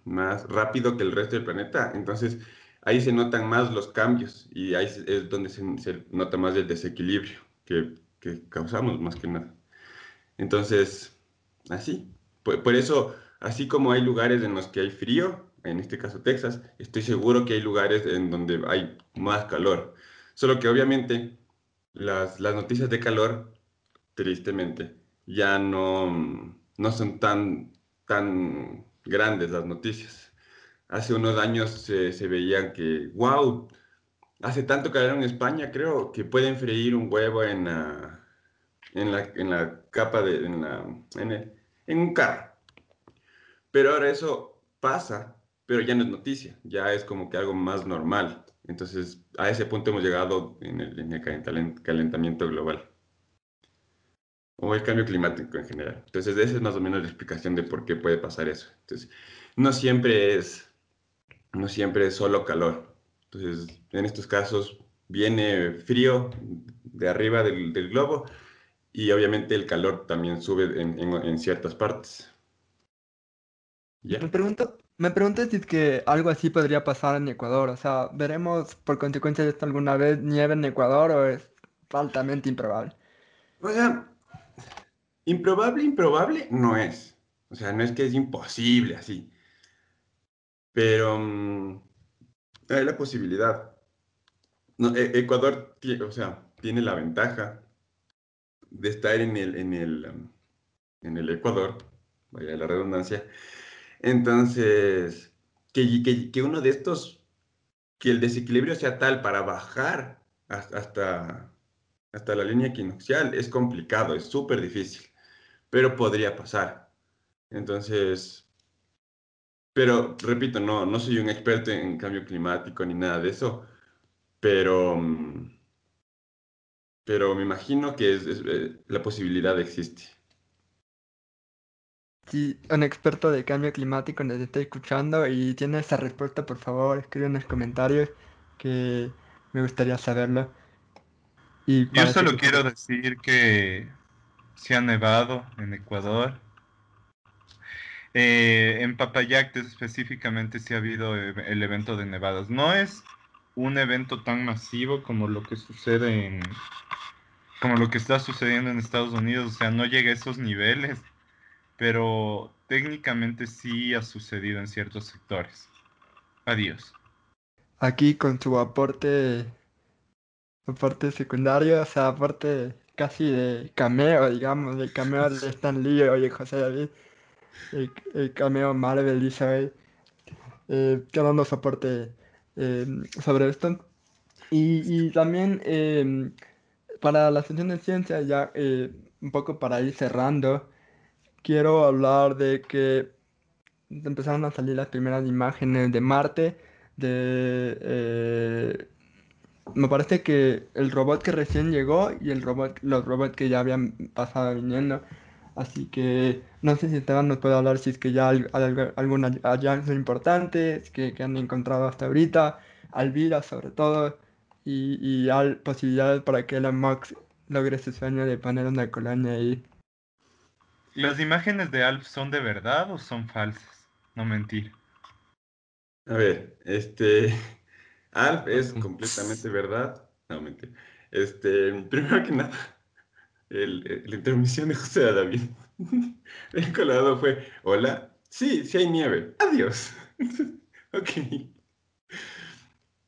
más rápido que el resto del planeta. Entonces, ahí se notan más los cambios y ahí es donde se, nota más el desequilibrio que, causamos más que nada. Entonces, así. Por, eso, así como hay lugares en los que hay frío, en este caso Texas, estoy seguro que hay lugares en donde hay más calor. Solo que obviamente las, las noticias de calor, tristemente, ya no, no son tan, tan grandes las noticias hace unos años se, se veían que, wow, hace tanto calor en España, creo, que pueden freír un huevo en la, en la, en la capa de, en, la, en, el, en un carro. Pero ahora eso pasa, pero ya no es noticia, ya es como que algo más normal. Entonces, a ese punto hemos llegado en el, en el calentamiento global. O el cambio climático en general. Entonces, esa es más o menos la explicación de por qué puede pasar eso. Entonces, no siempre es no siempre es solo calor. Entonces, en estos casos viene frío de arriba del, del globo y obviamente el calor también sube en, en, en ciertas partes. ¿Ya? Me pregunto, me pregunto si que algo así podría pasar en Ecuador. O sea, ¿veremos por consecuencia de esto alguna vez nieve en Ecuador o es altamente improbable? O sea, improbable, improbable no es. O sea, no es que es imposible así. Pero um, hay la posibilidad. No, e Ecuador, o sea, tiene la ventaja de estar en el, en el, um, en el Ecuador, vaya la redundancia. Entonces, que, que, que, uno de estos, que el desequilibrio sea tal para bajar hasta, hasta la línea equinoccial es complicado, es súper difícil, pero podría pasar. Entonces, pero, repito, no, no soy un experto en cambio climático ni nada de eso, pero, mm, pero me imagino que es, eh, la posibilidad existe. Si un experto de cambio climático nos está escuchando y tiene esa respuesta, por favor, escribe en los comentarios que me gustaría saberlo. Y Yo solo que- quiero decir que se ha nevado en Ecuador. Eh, en Papayactes específicamente sí ha habido el evento de nevadas. No es un evento tan masivo como lo que sucede en, como lo que está sucediendo en Estados Unidos. O sea, no llega a esos niveles, pero técnicamente sí ha sucedido en ciertos sectores. Adiós. aquí con su aporte, aporte secundario, o sea, aporte casi de cameo, digamos, de cameo de *laughs* Stan Lee, oye, José David, el, el cameo Marvel Isabel, eh, que dando soporte eh, sobre esto. Y, y también eh, para la sección de ciencia, ya eh, un poco para ir cerrando, quiero hablar de que empezaron a salir las primeras imágenes de Marte, de... eh, me parece que el robot que recién llegó y el robot, los robots que ya habían pasado viniendo. Así que no sé si Esteban nos puede hablar si es que ya hay algún hall- hallazgo importante que, han encontrado hasta ahorita, Alvira sobre todo, y, y hay posibilidades para que Elon Musk logre su sueño de poner una colonia ahí. ¿Las imágenes de Alf son de verdad o son falsas? No mentir. A ver, este. *laughs* Alf es completamente verdad. No, mentira. Este, primero que nada, el- el- la intermisión de José David. *laughs* El colado fue: Hola, sí, sí hay nieve. Adiós. *laughs* Ok.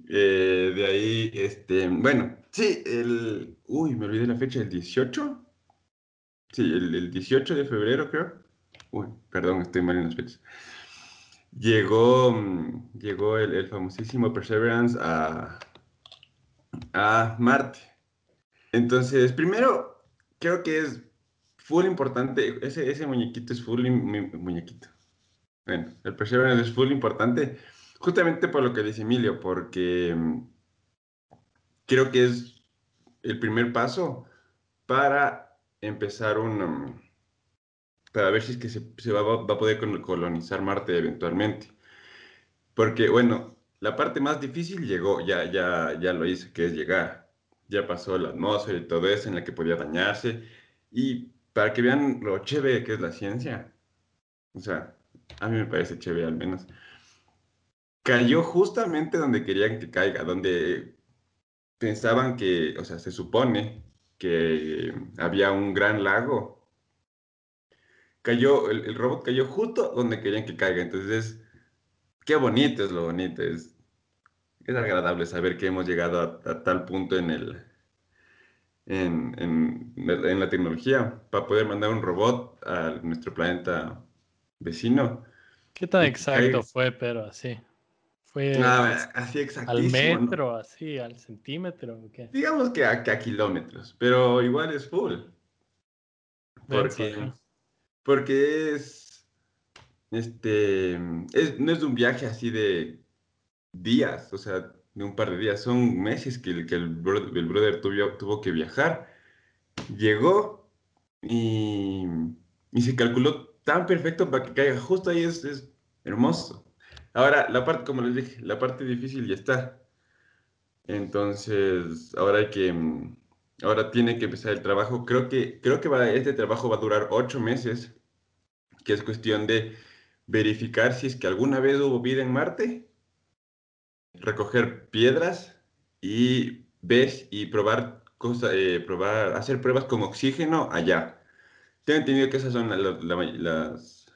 Eh, de ahí, este, bueno, sí, el. Uy, me olvidé la fecha, el 18. Sí, el, el 18 de febrero, creo. Uy, perdón, estoy mal en las fechas. Llegó, mm, llegó el, famosísimo Perseverance a, a Marte. Entonces, primero, creo que es full importante. Ese, ese muñequito es full muñequito. Bueno, el Perseverance es full importante, justamente por lo que dice Emilio, porque mm, creo que es el primer paso para empezar un, um, para ver si es que se, se va, va a poder col- colonizar Marte eventualmente. Porque, bueno, la parte más difícil llegó, ya, ya, ya lo hizo, que es llegar. Ya pasó la atmósfera y todo eso en la que podía dañarse. Y para que vean lo chévere que es la ciencia, o sea, a mí me parece chévere al menos. Cayó justamente donde querían que caiga, donde pensaban que, o sea, se supone que había un gran lago. Cayó, el, el robot cayó justo donde querían que caiga. Entonces, qué bonito es lo bonito. Es, es agradable saber que hemos llegado a, a tal punto en el, en, en- en la tecnología para poder mandar un robot a nuestro planeta vecino. ¿Qué tan exacto caiga. fue, pero así? ¿Fue Ah, así al metro, así, al centímetro? Digamos que a, que a kilómetros, pero igual es full. Porque, Denso, porque es, este, es, no es un viaje así de días, o sea, de un par de días, son meses que el, que el, bro- el brother tuvo, tuvo que viajar. Llegó y, y se calculó tan perfecto para que caiga justo ahí, es, es hermoso. Ahora, la parte, como les dije, la parte difícil ya está. Entonces, ahora hay que, mm, ahora tiene que empezar el trabajo. Creo que, creo que va, este trabajo va a durar ocho meses, que es cuestión de verificar si es que alguna vez hubo vida en Marte, recoger piedras y ver y probar cosas, eh, probar, hacer pruebas con oxígeno allá. Tengo entendido que esas son la- la- la las,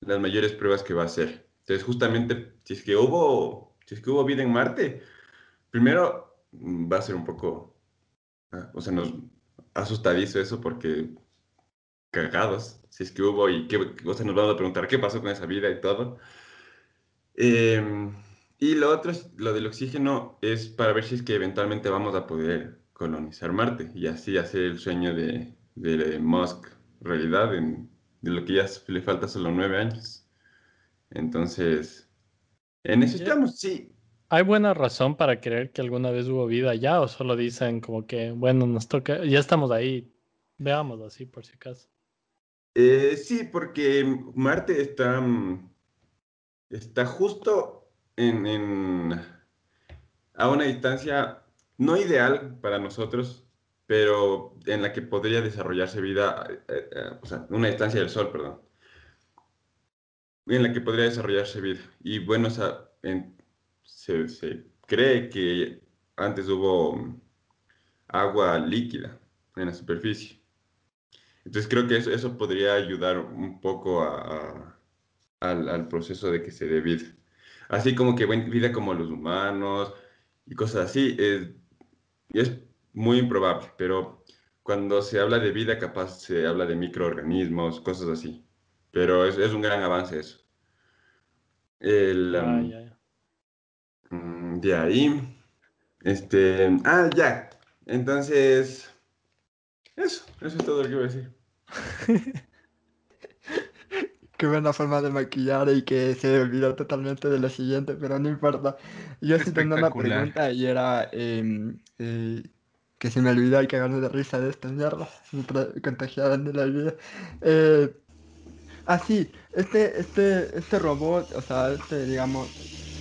las mayores pruebas que va a hacer. Entonces, justamente, si es que hubo, si es que hubo vida en Marte, primero mm, va a ser un poco, ah, o sea, nos asustadizo eso porque cagados, si es que hubo y qué, o sea, nos vamos a preguntar qué pasó con esa vida y todo. Em, y lo otro, lo del oxígeno, es para ver si es que eventualmente vamos a poder colonizar Marte y así hacer el sueño de, de Musk realidad, en, de lo que ya le falta solo nueve años. Entonces, estamos, sí. ¿Hay buena razón para creer que alguna vez hubo vida allá o solo dicen como que, bueno, nos toca, ya estamos ahí, veámoslo así por si acaso? Eh, sí, porque Marte está, mm, está justo en, en- a una distancia no ideal para nosotros, pero en la que podría desarrollarse vida, eh, eh, o sea, una estancia del Sol, perdón, en la que podría desarrollarse vida. Y bueno, se, cree que antes hubo agua líquida en la superficie. Entonces creo que eso, eso podría ayudar un poco al, proceso de que se dé vida. Así como que vida como los humanos y cosas así, es, es muy improbable, pero cuando se habla de vida capaz se habla de microorganismos, cosas así. Pero es, es un gran avance eso. El, um, De ahí, este, ah, ya. Entonces, eso, eso es todo lo que voy a decir. *laughs* Qué buena forma de maquillar y que se olvidó totalmente de lo siguiente, pero no importa. Yo sí tengo una pregunta y era eh, eh, que se me olvidó y cagarme de risa de esta mierda, contagiada de la vida. Eh, ah, sí, este, este, este robot, o sea, este, digamos,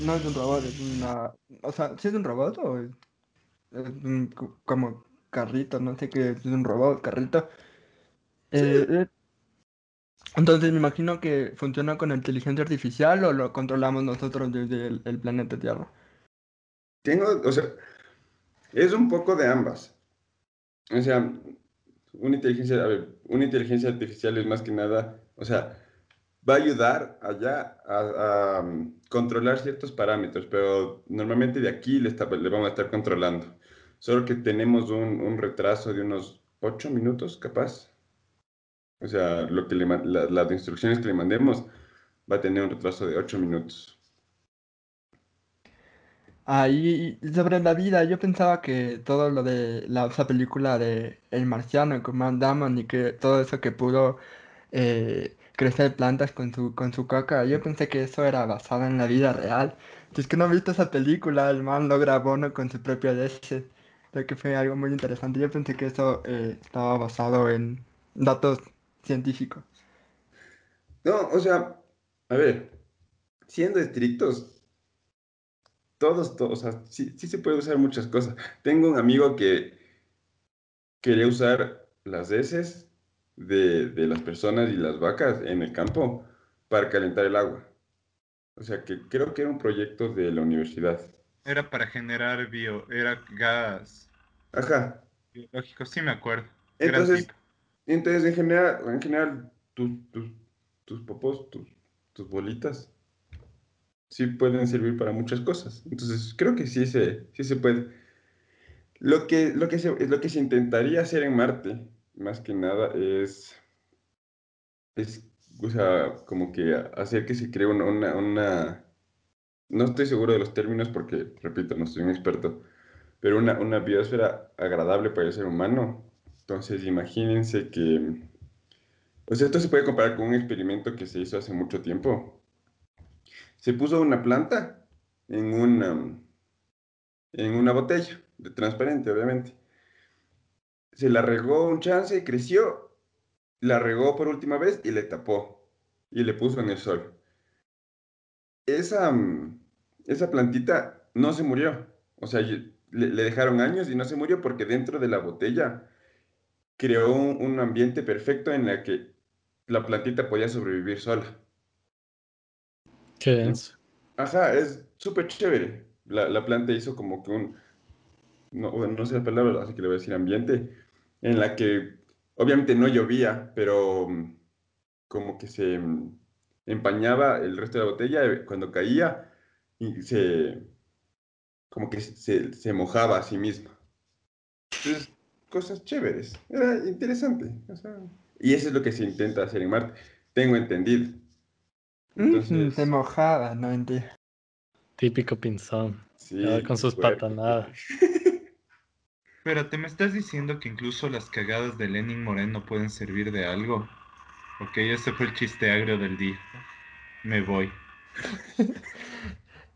no es un robot, es una... O sea, ¿sí es un robot o es, un, como carrito? No sé qué es un robot, carrito. Eh, entonces me imagino que funciona con inteligencia artificial o lo controlamos nosotros desde el, planeta Tierra. Tengo, o sea, es un poco de ambas. O sea, una inteligencia, a ver, una inteligencia artificial es más que nada, o sea, va a ayudar allá a, um, controlar ciertos parámetros, pero normalmente de aquí le, le, vamos a estar controlando. Solo que tenemos un, un retraso de unos ocho minutos, capaz, o sea, lo que le, las instrucciones que le mandemos va a tener un retraso de 8 minutos. Ahí, sobre la vida, yo pensaba que todo lo de la, esa película de El Marciano con Matt Damon y que todo eso que pudo eh, crecer plantas con su, con su caca, yo pensé que eso era basado en la vida real. Si es que no he visto esa película, el man lo grabó ¿no? con su propio leche, lo que fue algo muy interesante. Yo pensé que eso eh, estaba basado en datos científico. No, o sea, a ver, siendo estrictos, todos, todos, o sea, sí, sí, se puede usar muchas cosas. Tengo un amigo que quería usar las heces de, de las personas y las vacas en el campo para calentar el agua. O sea, que creo que era un proyecto de la universidad. Era para generar bio, era gas. Ajá. Biológico, sí me acuerdo. Entonces, entonces, en general, en general tus, tus, tus popos, tus, tus bolitas, sí pueden servir para muchas cosas. Entonces, creo que sí se, sí se puede. Lo que, lo, que se, lo que se intentaría hacer en Marte, más que nada, es, es o sea, como que hacer que se cree una, una, no estoy seguro de los términos porque, repito, no soy un experto, pero una, una biosfera agradable para el ser humano entonces, imagínense que, pues esto se puede comparar con un experimento que se hizo hace mucho tiempo. Se puso una planta en una, en una botella, de transparente, obviamente. Se la regó un chance, creció, la regó por última vez y le tapó y le puso en el sol. Esa, esa plantita no se murió. O sea, le, le dejaron años y no se murió porque dentro de la botella creó un, ambiente perfecto en el que la plantita podía sobrevivir sola. Qué es? Ajá, es súper chévere. La, planta hizo como que un, no, no sé la palabra, así que le voy a decir ambiente, en la que obviamente no llovía, pero mm, como que se mm, empañaba el resto de la botella eh, cuando caía y se, como que se, se mojaba a sí misma. Entonces, cosas chéveres. Era interesante. y eso es lo que se intenta hacer en Marte. Tengo entendido. Entonces... se mojaba, no entiendo. Típico pinzón. con sus patanadas. *laughs* Pero te me estás diciendo que incluso las cagadas de Lenin Moreno pueden servir de algo. Ok, ese fue el chiste agrio del día. Me voy. *laughs*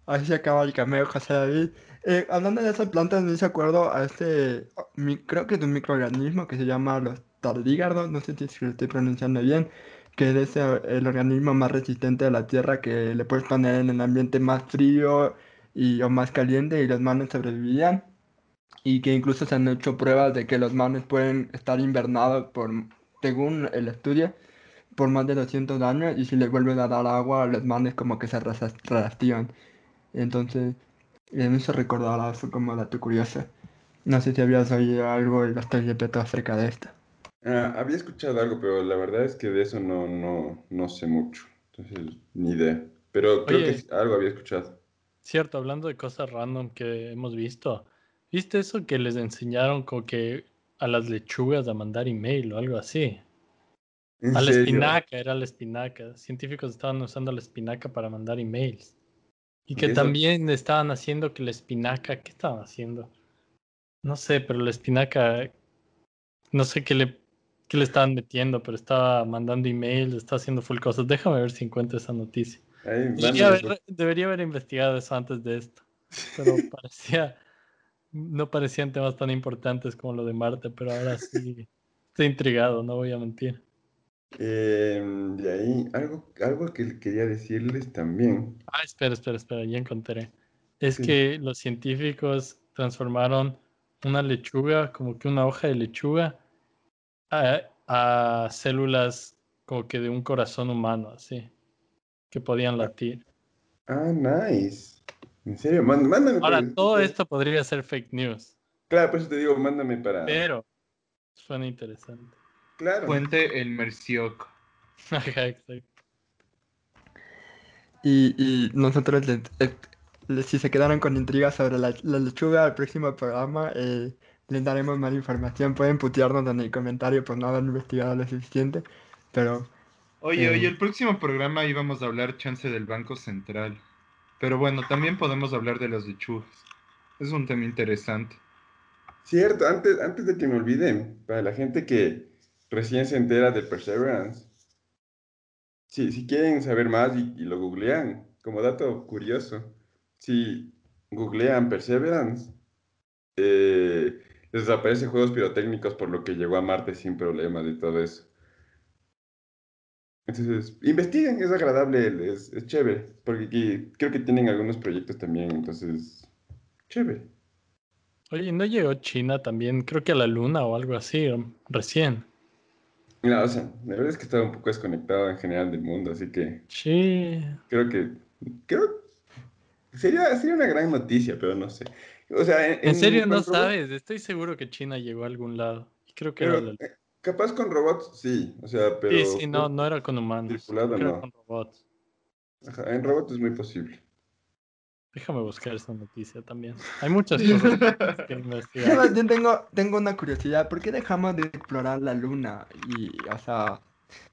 Ahí se acaba el cameo, José David. Eh, hablando de esas plantas, me hice acuerdo a este, creo que es un microorganismo que se llama los tardígrados, no sé si lo estoy pronunciando bien, que es el organismo más resistente a la Tierra que le puedes poner en el ambiente más frío y, o más caliente y las manos sobrevivían. Y que incluso se han hecho pruebas de que los manes pueden estar invernados por, según el estudio, por más de 200 años y si les vuelven a dar agua, los manes como que se reactivan. Entonces, me hizo recordar eso como dato curioso. No sé si habías oído algo y estoy de peto acerca de esto. Ah, había escuchado algo, pero la verdad es que de eso no, no, no sé mucho. Entonces, ni idea. Pero creo Oye. que algo había escuchado. Cierto, hablando de cosas random que hemos visto. ¿Viste eso que les enseñaron como que a las lechugas a mandar email o algo así? ¿En A la serio? espinaca, era la espinaca. Científicos estaban usando la espinaca para mandar emails. Y que también estaban haciendo que la espinaca, ¿qué estaban haciendo? No sé, pero la espinaca, no sé qué le, qué le estaban metiendo, pero estaba mandando emails, estaba haciendo full cosas. Déjame ver si encuentro esa noticia. Debería haber, debería haber investigado eso antes de esto, pero *laughs* parecía, no parecían temas tan importantes como lo de Marte, pero ahora sí *laughs* estoy intrigado, no voy a mentir. Em, de ahí, algo, algo que quería decirles también. Ah, espera, espera, espera, ya encontré. Es Sí. que los científicos transformaron una lechuga, como que una hoja de lechuga, a, a células como que de un corazón humano, así, que podían latir. Ah, nice. En serio, Má- mándame. Ahora, pues, todo esto podría ser fake news, Claro, por eso te digo, mándame para. pero suena interesante. Claro. Fuente el Mercioc. *laughs* Ajá, exacto. Y, y nosotros, eh, si se quedaron con intrigas sobre la, la lechuga, al próximo programa eh, les daremos más información. Pueden putearnos en el comentario por no haber investigado lo suficiente, pero Oye, Eh. oye, el próximo programa íbamos a hablar chance del Banco Central. Pero bueno, también podemos hablar de las lechugas. Es un tema interesante. Cierto, antes, antes de que me olvide, para la gente que recién se entera de Perseverance, si, si quieren saber más y, lo googlean, como dato curioso, si googlean Perseverance, eh, les aparecen juegos pirotécnicos por lo que llegó a Marte sin problemas y todo eso. Entonces, investiguen, es agradable, es, es chévere, porque aquí creo que tienen algunos proyectos también, entonces, chévere. Oye, ¿no llegó China también? Creo que a la luna o algo así, recién. No, o sea, la verdad es que estaba un poco desconectado en general del mundo, así que Sí. creo que creo sería, sería una gran noticia, pero no sé. O sea, en, En serio, no sabes. Estoy seguro que China llegó a algún lado. Creo que era la eh, capaz con robots, sí, o sea, pero Sí, sí, no, no era con humanos. tripulado, no. con robots. Ajá, en robots es muy posible. Déjame buscar esa noticia también. Hay muchas cosas que *laughs* Yo investigar. bien tengo, tengo una curiosidad, ¿por qué dejamos de explorar la luna? Y, o sea,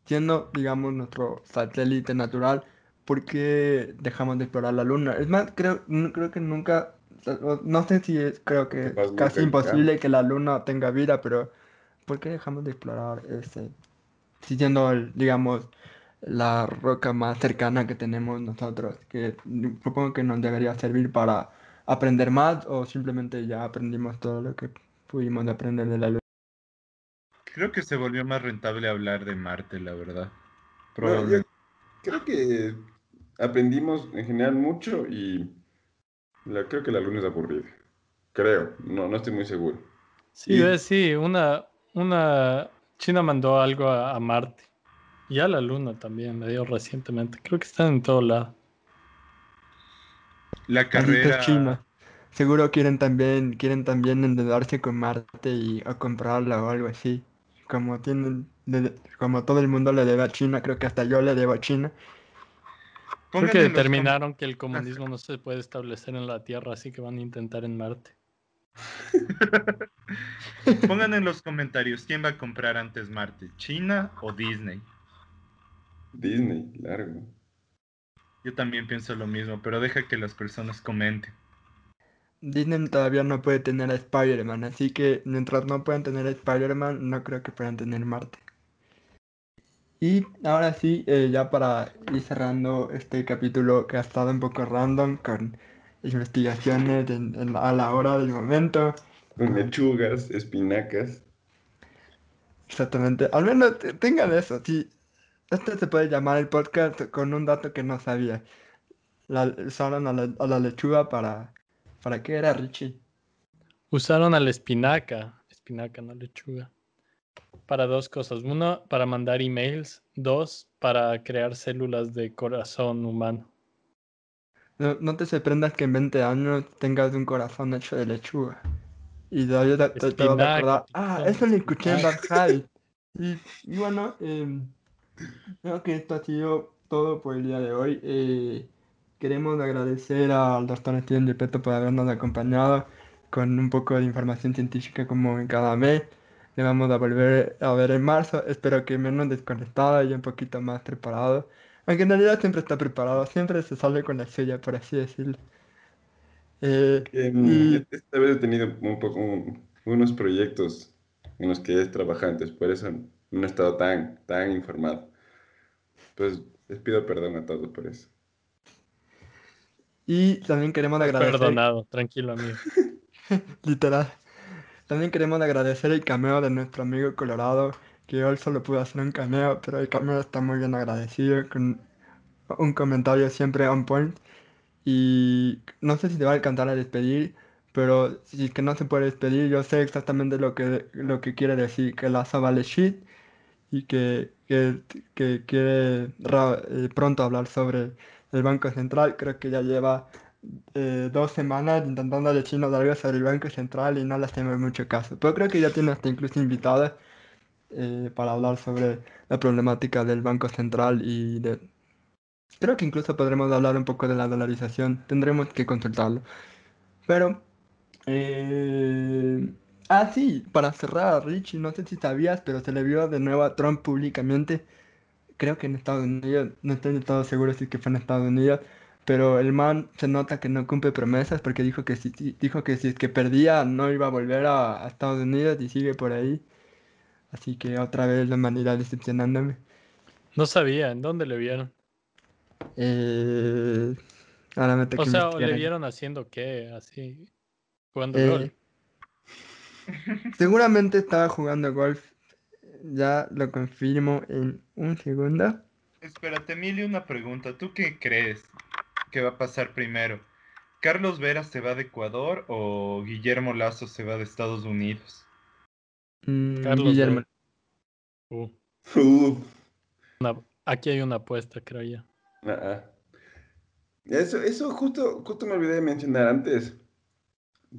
siendo, digamos, nuestro satélite natural, ¿por qué dejamos de explorar la luna? Es más, creo, no- creo que nunca, no sé si es, creo que es casi imposible que la luna tenga vida, pero ¿por qué dejamos de explorar este? Si siendo, el, digamos, la roca más cercana que tenemos nosotros, que supongo que nos debería servir para aprender más o simplemente ya aprendimos todo lo que pudimos aprender de la luna. Creo que se volvió más rentable hablar de Marte, la verdad. Probablemente. creo que aprendimos en general mucho y la, creo que la luna es aburrida. Creo, no, no estoy muy seguro. Sí, Y- sí, una, una China mandó algo a, a Marte. Y a la Luna también, le dio recientemente. Creo que están en todo lado. La carrera. China. Seguro quieren también, quieren también endeudarse con Marte y a comprarla o algo así. Como tienen, de- como todo el mundo le debe a China, creo que hasta yo le debo a China. Creo que determinaron que el comunismo no se puede establecer en la Tierra, así que van a intentar en Marte. *laughs* Pongan en los comentarios quién va a comprar antes Marte, China o Disney. Disney, largo. Yo también pienso lo mismo, pero deja que las personas comenten. Disney todavía no puede tener a Spider-Man, así que mientras no puedan tener a Spider-Man, no creo que puedan tener Marte. Y ahora sí, eh, ya para ir cerrando este capítulo que ha estado un poco random con investigaciones en- en- a la hora del momento. Con lechugas, espinacas. Exactamente, al menos te- tengan eso. Sí, este se puede llamar el podcast con un dato que no sabía. La, usaron a la, a la lechuga para... ¿Para qué era Richie? Usaron a la espinaca, espinaca, no lechuga, para dos cosas. Uno, para mandar emails. Dos, para crear células de corazón humano. No, no te sorprendas que en 20 años tengas un corazón hecho de lechuga. Y todavía te, te- te vas a acordar. Ah, eso lo escuché en espinaca". Bad High". *laughs* Y, y bueno, em, creo que esto ha sido todo por el día de hoy. Eh, queremos agradecer al doctor Steven Gepetto por habernos acompañado con un poco de información científica como en cada mes. Le vamos a volver a ver en marzo. Espero que menos desconectado y un poquito más preparado. Aunque en realidad siempre está preparado, siempre se sale con la suya, por así decirlo. Eh, Em, y Esta vez he tenido un poco un- unos proyectos en los que he trabajado, entonces por eso no he estado tan, tan informado. Pues les pido perdón a todos por eso. y también queremos agradecer, Perdonado, tranquilo, amigo. *laughs* literal, también queremos agradecer el cameo de nuestro amigo Colorado, que hoy solo pudo hacer un cameo, pero el cameo está muy bien agradecido, con un comentario siempre on point. Y no sé si te va a alcanzar a despedir, pero si es que no se puede despedir, yo sé exactamente lo que, lo que quiere decir, que Lazo vale shit y que, que, que quiere eh, pronto hablar sobre el Banco Central. Creo que ya lleva eh, dos semanas intentando decirnos algo sobre el Banco Central y no le hacemos mucho caso. Pero creo que ya tiene hasta incluso invitadas eh, para hablar sobre la problemática del Banco Central y de... Creo que incluso podremos hablar un poco de la dolarización. Tendremos que consultarlo. Pero... eh, Ah, sí, para cerrar, Richie, no sé si sabías, pero se le vio de nuevo a Trump públicamente. Creo que en Estados Unidos, no estoy del todo seguro si que fue en Estados Unidos, pero el man se nota que no cumple promesas porque dijo que si, dijo que si es que perdía no iba a volver a Estados Unidos y sigue por ahí. Así que otra vez la humanidad decepcionándome. No sabía, ¿en dónde le vieron? Eh, ahora me toca O sea, ¿o investigar le vieron haciendo qué? Así, jugando Eh, LOL. *laughs* seguramente estaba jugando golf. Ya lo confirmo en un segundo. Espérate, Emilio, una pregunta. ¿Tú qué crees que va a pasar primero? ¿Carlos Vera se va de Ecuador o Guillermo Lazo se va de Estados Unidos? Mm, Carlos Guillermo. Uh, Uh, una- aquí hay una apuesta, creo yo. Eso, eso justo, justo me olvidé de mencionar antes.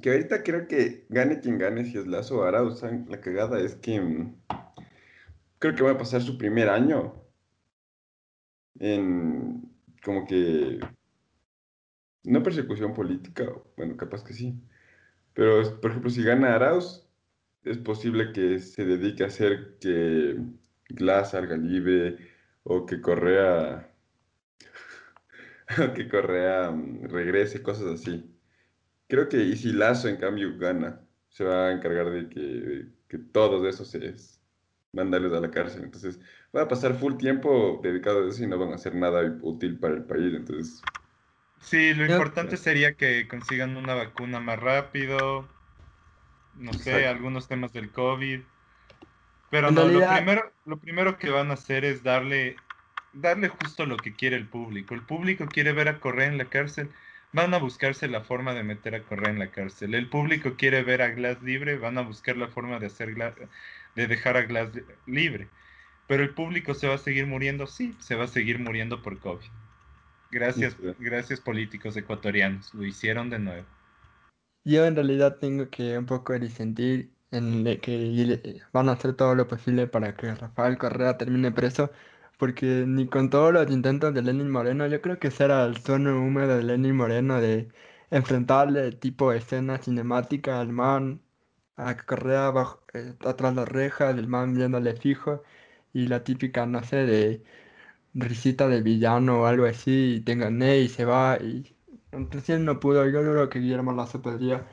Que ahorita creo que gane quien gane, si es Lazo o Arauz. La cagada es que mm, creo que va a pasar su primer año en como que no persecución política, bueno, capaz que sí. Pero, por ejemplo, si gana Arauz, es posible que se dedique a hacer que Glass salga libre o que Correa, o *laughs* que Correa mm, regrese, cosas así. Creo que, y si Lazo en cambio gana, se va a encargar de que, que todos esos es mandarles a la cárcel. Entonces, va a pasar full tiempo dedicado a eso y no van a hacer nada útil para el país. Entonces, Sí, lo importante sería que consigan una vacuna más rápido, no sé, Exacto. algunos temas del COVID. Pero En no, lo primero, lo primero que van a hacer es darle, darle justo lo que quiere el público. El público quiere ver a Correa en la cárcel, van a buscarse la forma de meter a Correa en la cárcel. El público quiere ver a Glass libre, van a buscar la forma de hacer de dejar a Glass li- libre. Pero el público se va a seguir muriendo, sí, se va a seguir muriendo por COVID. Gracias, Sí. gracias políticos ecuatorianos, lo hicieron de nuevo. Yo en realidad tengo que un poco disentir en de que le- van a hacer todo lo posible para que Rafael Correa termine preso, porque ni con todos los intentos de Lenin Moreno, yo creo que ese era el sueño húmedo de Lenin Moreno de enfrentarle tipo escena cinemática al man, a Correa bajo, eh, atrás las rejas, el man viéndole fijo, y la típica, no sé, de risita de villano o algo así, y te gané y se va, y recién no pudo, yo creo que Guillermo Lazo podría.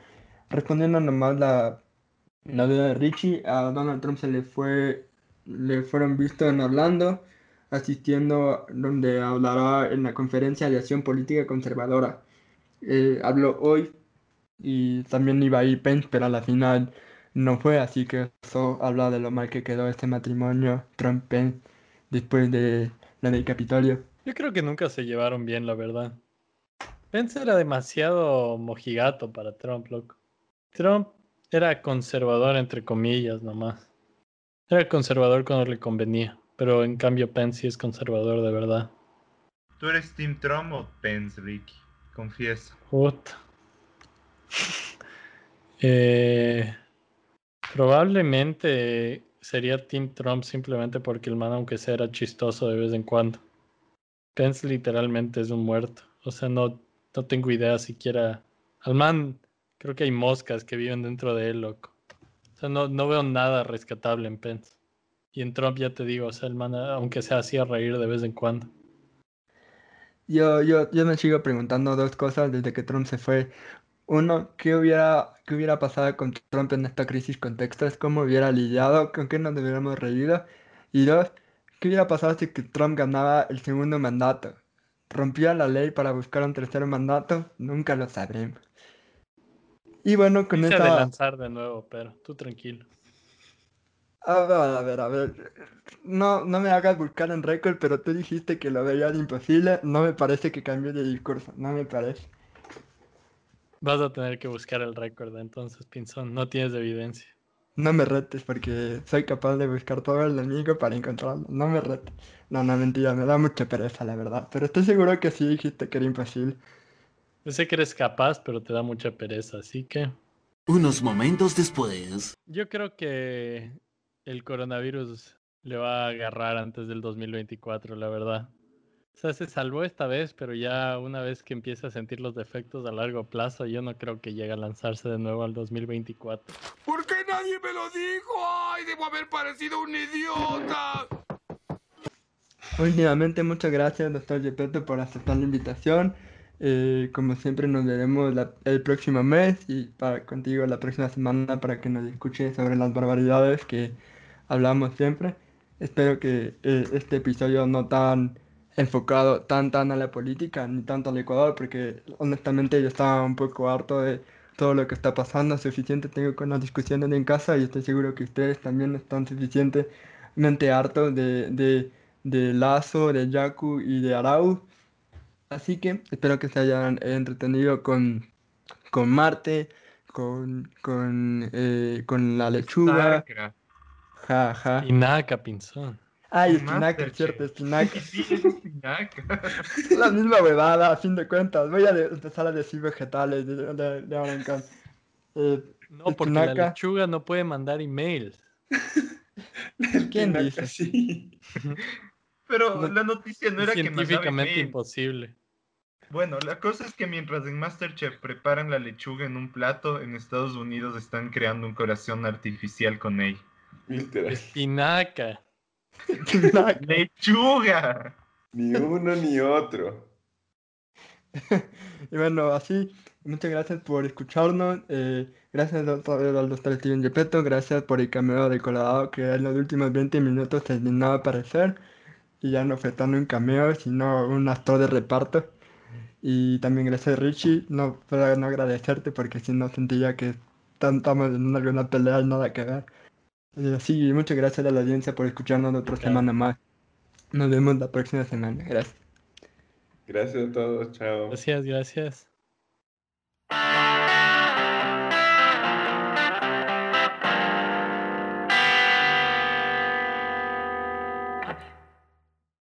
Respondiendo nomás la, la duda de Richie, a Donald Trump se le fue, le fueron vistos en Orlando, asistiendo donde hablará en la conferencia de acción política conservadora. Eh, habló hoy y también iba a ir Pence, pero a la final no fue, así que eso habla de lo mal que quedó este matrimonio Trump-Pence después de la del Capitolio. Yo creo que nunca se llevaron bien, la verdad. Pence era demasiado mojigato para Trump, loco. Trump era conservador entre comillas nomás. Era conservador cuando le convenía, pero en cambio Pence sí es conservador de verdad. ¿Tú eres Team Trump o Pence, Ricky? Confiesa. Puta. *laughs* Eh, probablemente sería Team Trump simplemente porque el man, aunque sea, era chistoso de vez en cuando. Pence literalmente es un muerto. O sea, no, no tengo idea siquiera. Al man, creo que hay moscas que viven dentro de él, loco. O sea, no, no veo nada rescatable en Pence. Y en Trump ya te digo, o sea, el man, aunque sea, hacía reír de vez en cuando. Yo, yo, yo me sigo preguntando dos cosas desde que Trump se fue. Uno, ¿qué hubiera, qué hubiera pasado con Trump en esta crisis contextos? ¿Cómo hubiera lidiado? ¿Con qué nos hubiéramos reído? Y dos, ¿qué hubiera pasado si Trump ganaba el segundo mandato? ¿Rompía la ley para buscar un tercer mandato? Nunca lo sabremos. Y bueno, con Quise esta... lanzar de nuevo, pero tú tranquilo. A ver, a ver, a ver. No, no me hagas buscar en récord, pero tú dijiste que lo veías imposible. No me parece que cambie de discurso. No me parece. Vas a tener que buscar el récord entonces, Pinzón. No tienes evidencia. No me retes porque soy capaz de buscar todo el enemigo para encontrarlo. No me retes. No, no, mentira. Me da mucha pereza, la verdad. Pero estoy seguro que sí dijiste que era imposible. Yo sé que eres capaz, pero te da mucha pereza, así que... Unos momentos después. Yo creo que el coronavirus le va a agarrar antes del 2024, la verdad. O sea, se salvó esta vez, pero ya una vez que empiece a sentir los defectos a largo plazo, yo no creo que llegue a lanzarse de nuevo al 2024. ¿Por qué nadie me lo dijo? ¡Ay, debo haber parecido un idiota! Últimamente, muchas gracias, doctor Gepetto, por aceptar la invitación. Eh, como siempre, nos veremos la- el próximo mes y para, contigo la próxima semana para que nos escuches sobre las barbaridades que hablamos siempre. Espero que eh, este episodio no tan enfocado tan tan a la política ni tanto al Ecuador, porque honestamente yo estaba un poco harto de todo lo que está pasando. Suficiente tengo con las discusiones en casa y estoy seguro que ustedes también están suficientemente hartos de, de, de Lazo, de Yaku y de Arau. Así que espero que se hayan entretenido con, con Marte, con, con, eh, con la lechuga. Starcraft. Ja, ja. Y nada, Pinzón. Ay, espinaca, es cierto, espinaca. *laughs* Sí, es espinaca. La misma huevada, a fin de cuentas. Voy a de- empezar a decir vegetales de, de- de ahora en. Eh, No, porque la lechuga no puede mandar emails. ¿Quién dice? Sí. *laughs* Pero No, la noticia no era que mandaba Científicamente email. imposible. Bueno, la cosa es que mientras en Masterchef preparan la lechuga en un plato, en Estados Unidos están creando un corazón artificial con ella. Literal. Espinaca. ¡Lechuga! Ni uno ni otro. *laughs* Y bueno, así, muchas gracias por escucharnos. eh, gracias al doctor Steven Gepetto, gracias por el cameo de Colorado que en los últimos 20 minutos terminaba a aparecer. Y ya no fue tan un cameo, sino un actor de reparto. Y también gracias Richie, no para no agradecerte porque si no sentía que estamos en una, alguna pelea y nada que ver. Sí, muchas gracias a la audiencia por escucharnos otra semana más. Nos vemos la próxima semana. Gracias. Gracias a todos. Chao. Gracias, gracias.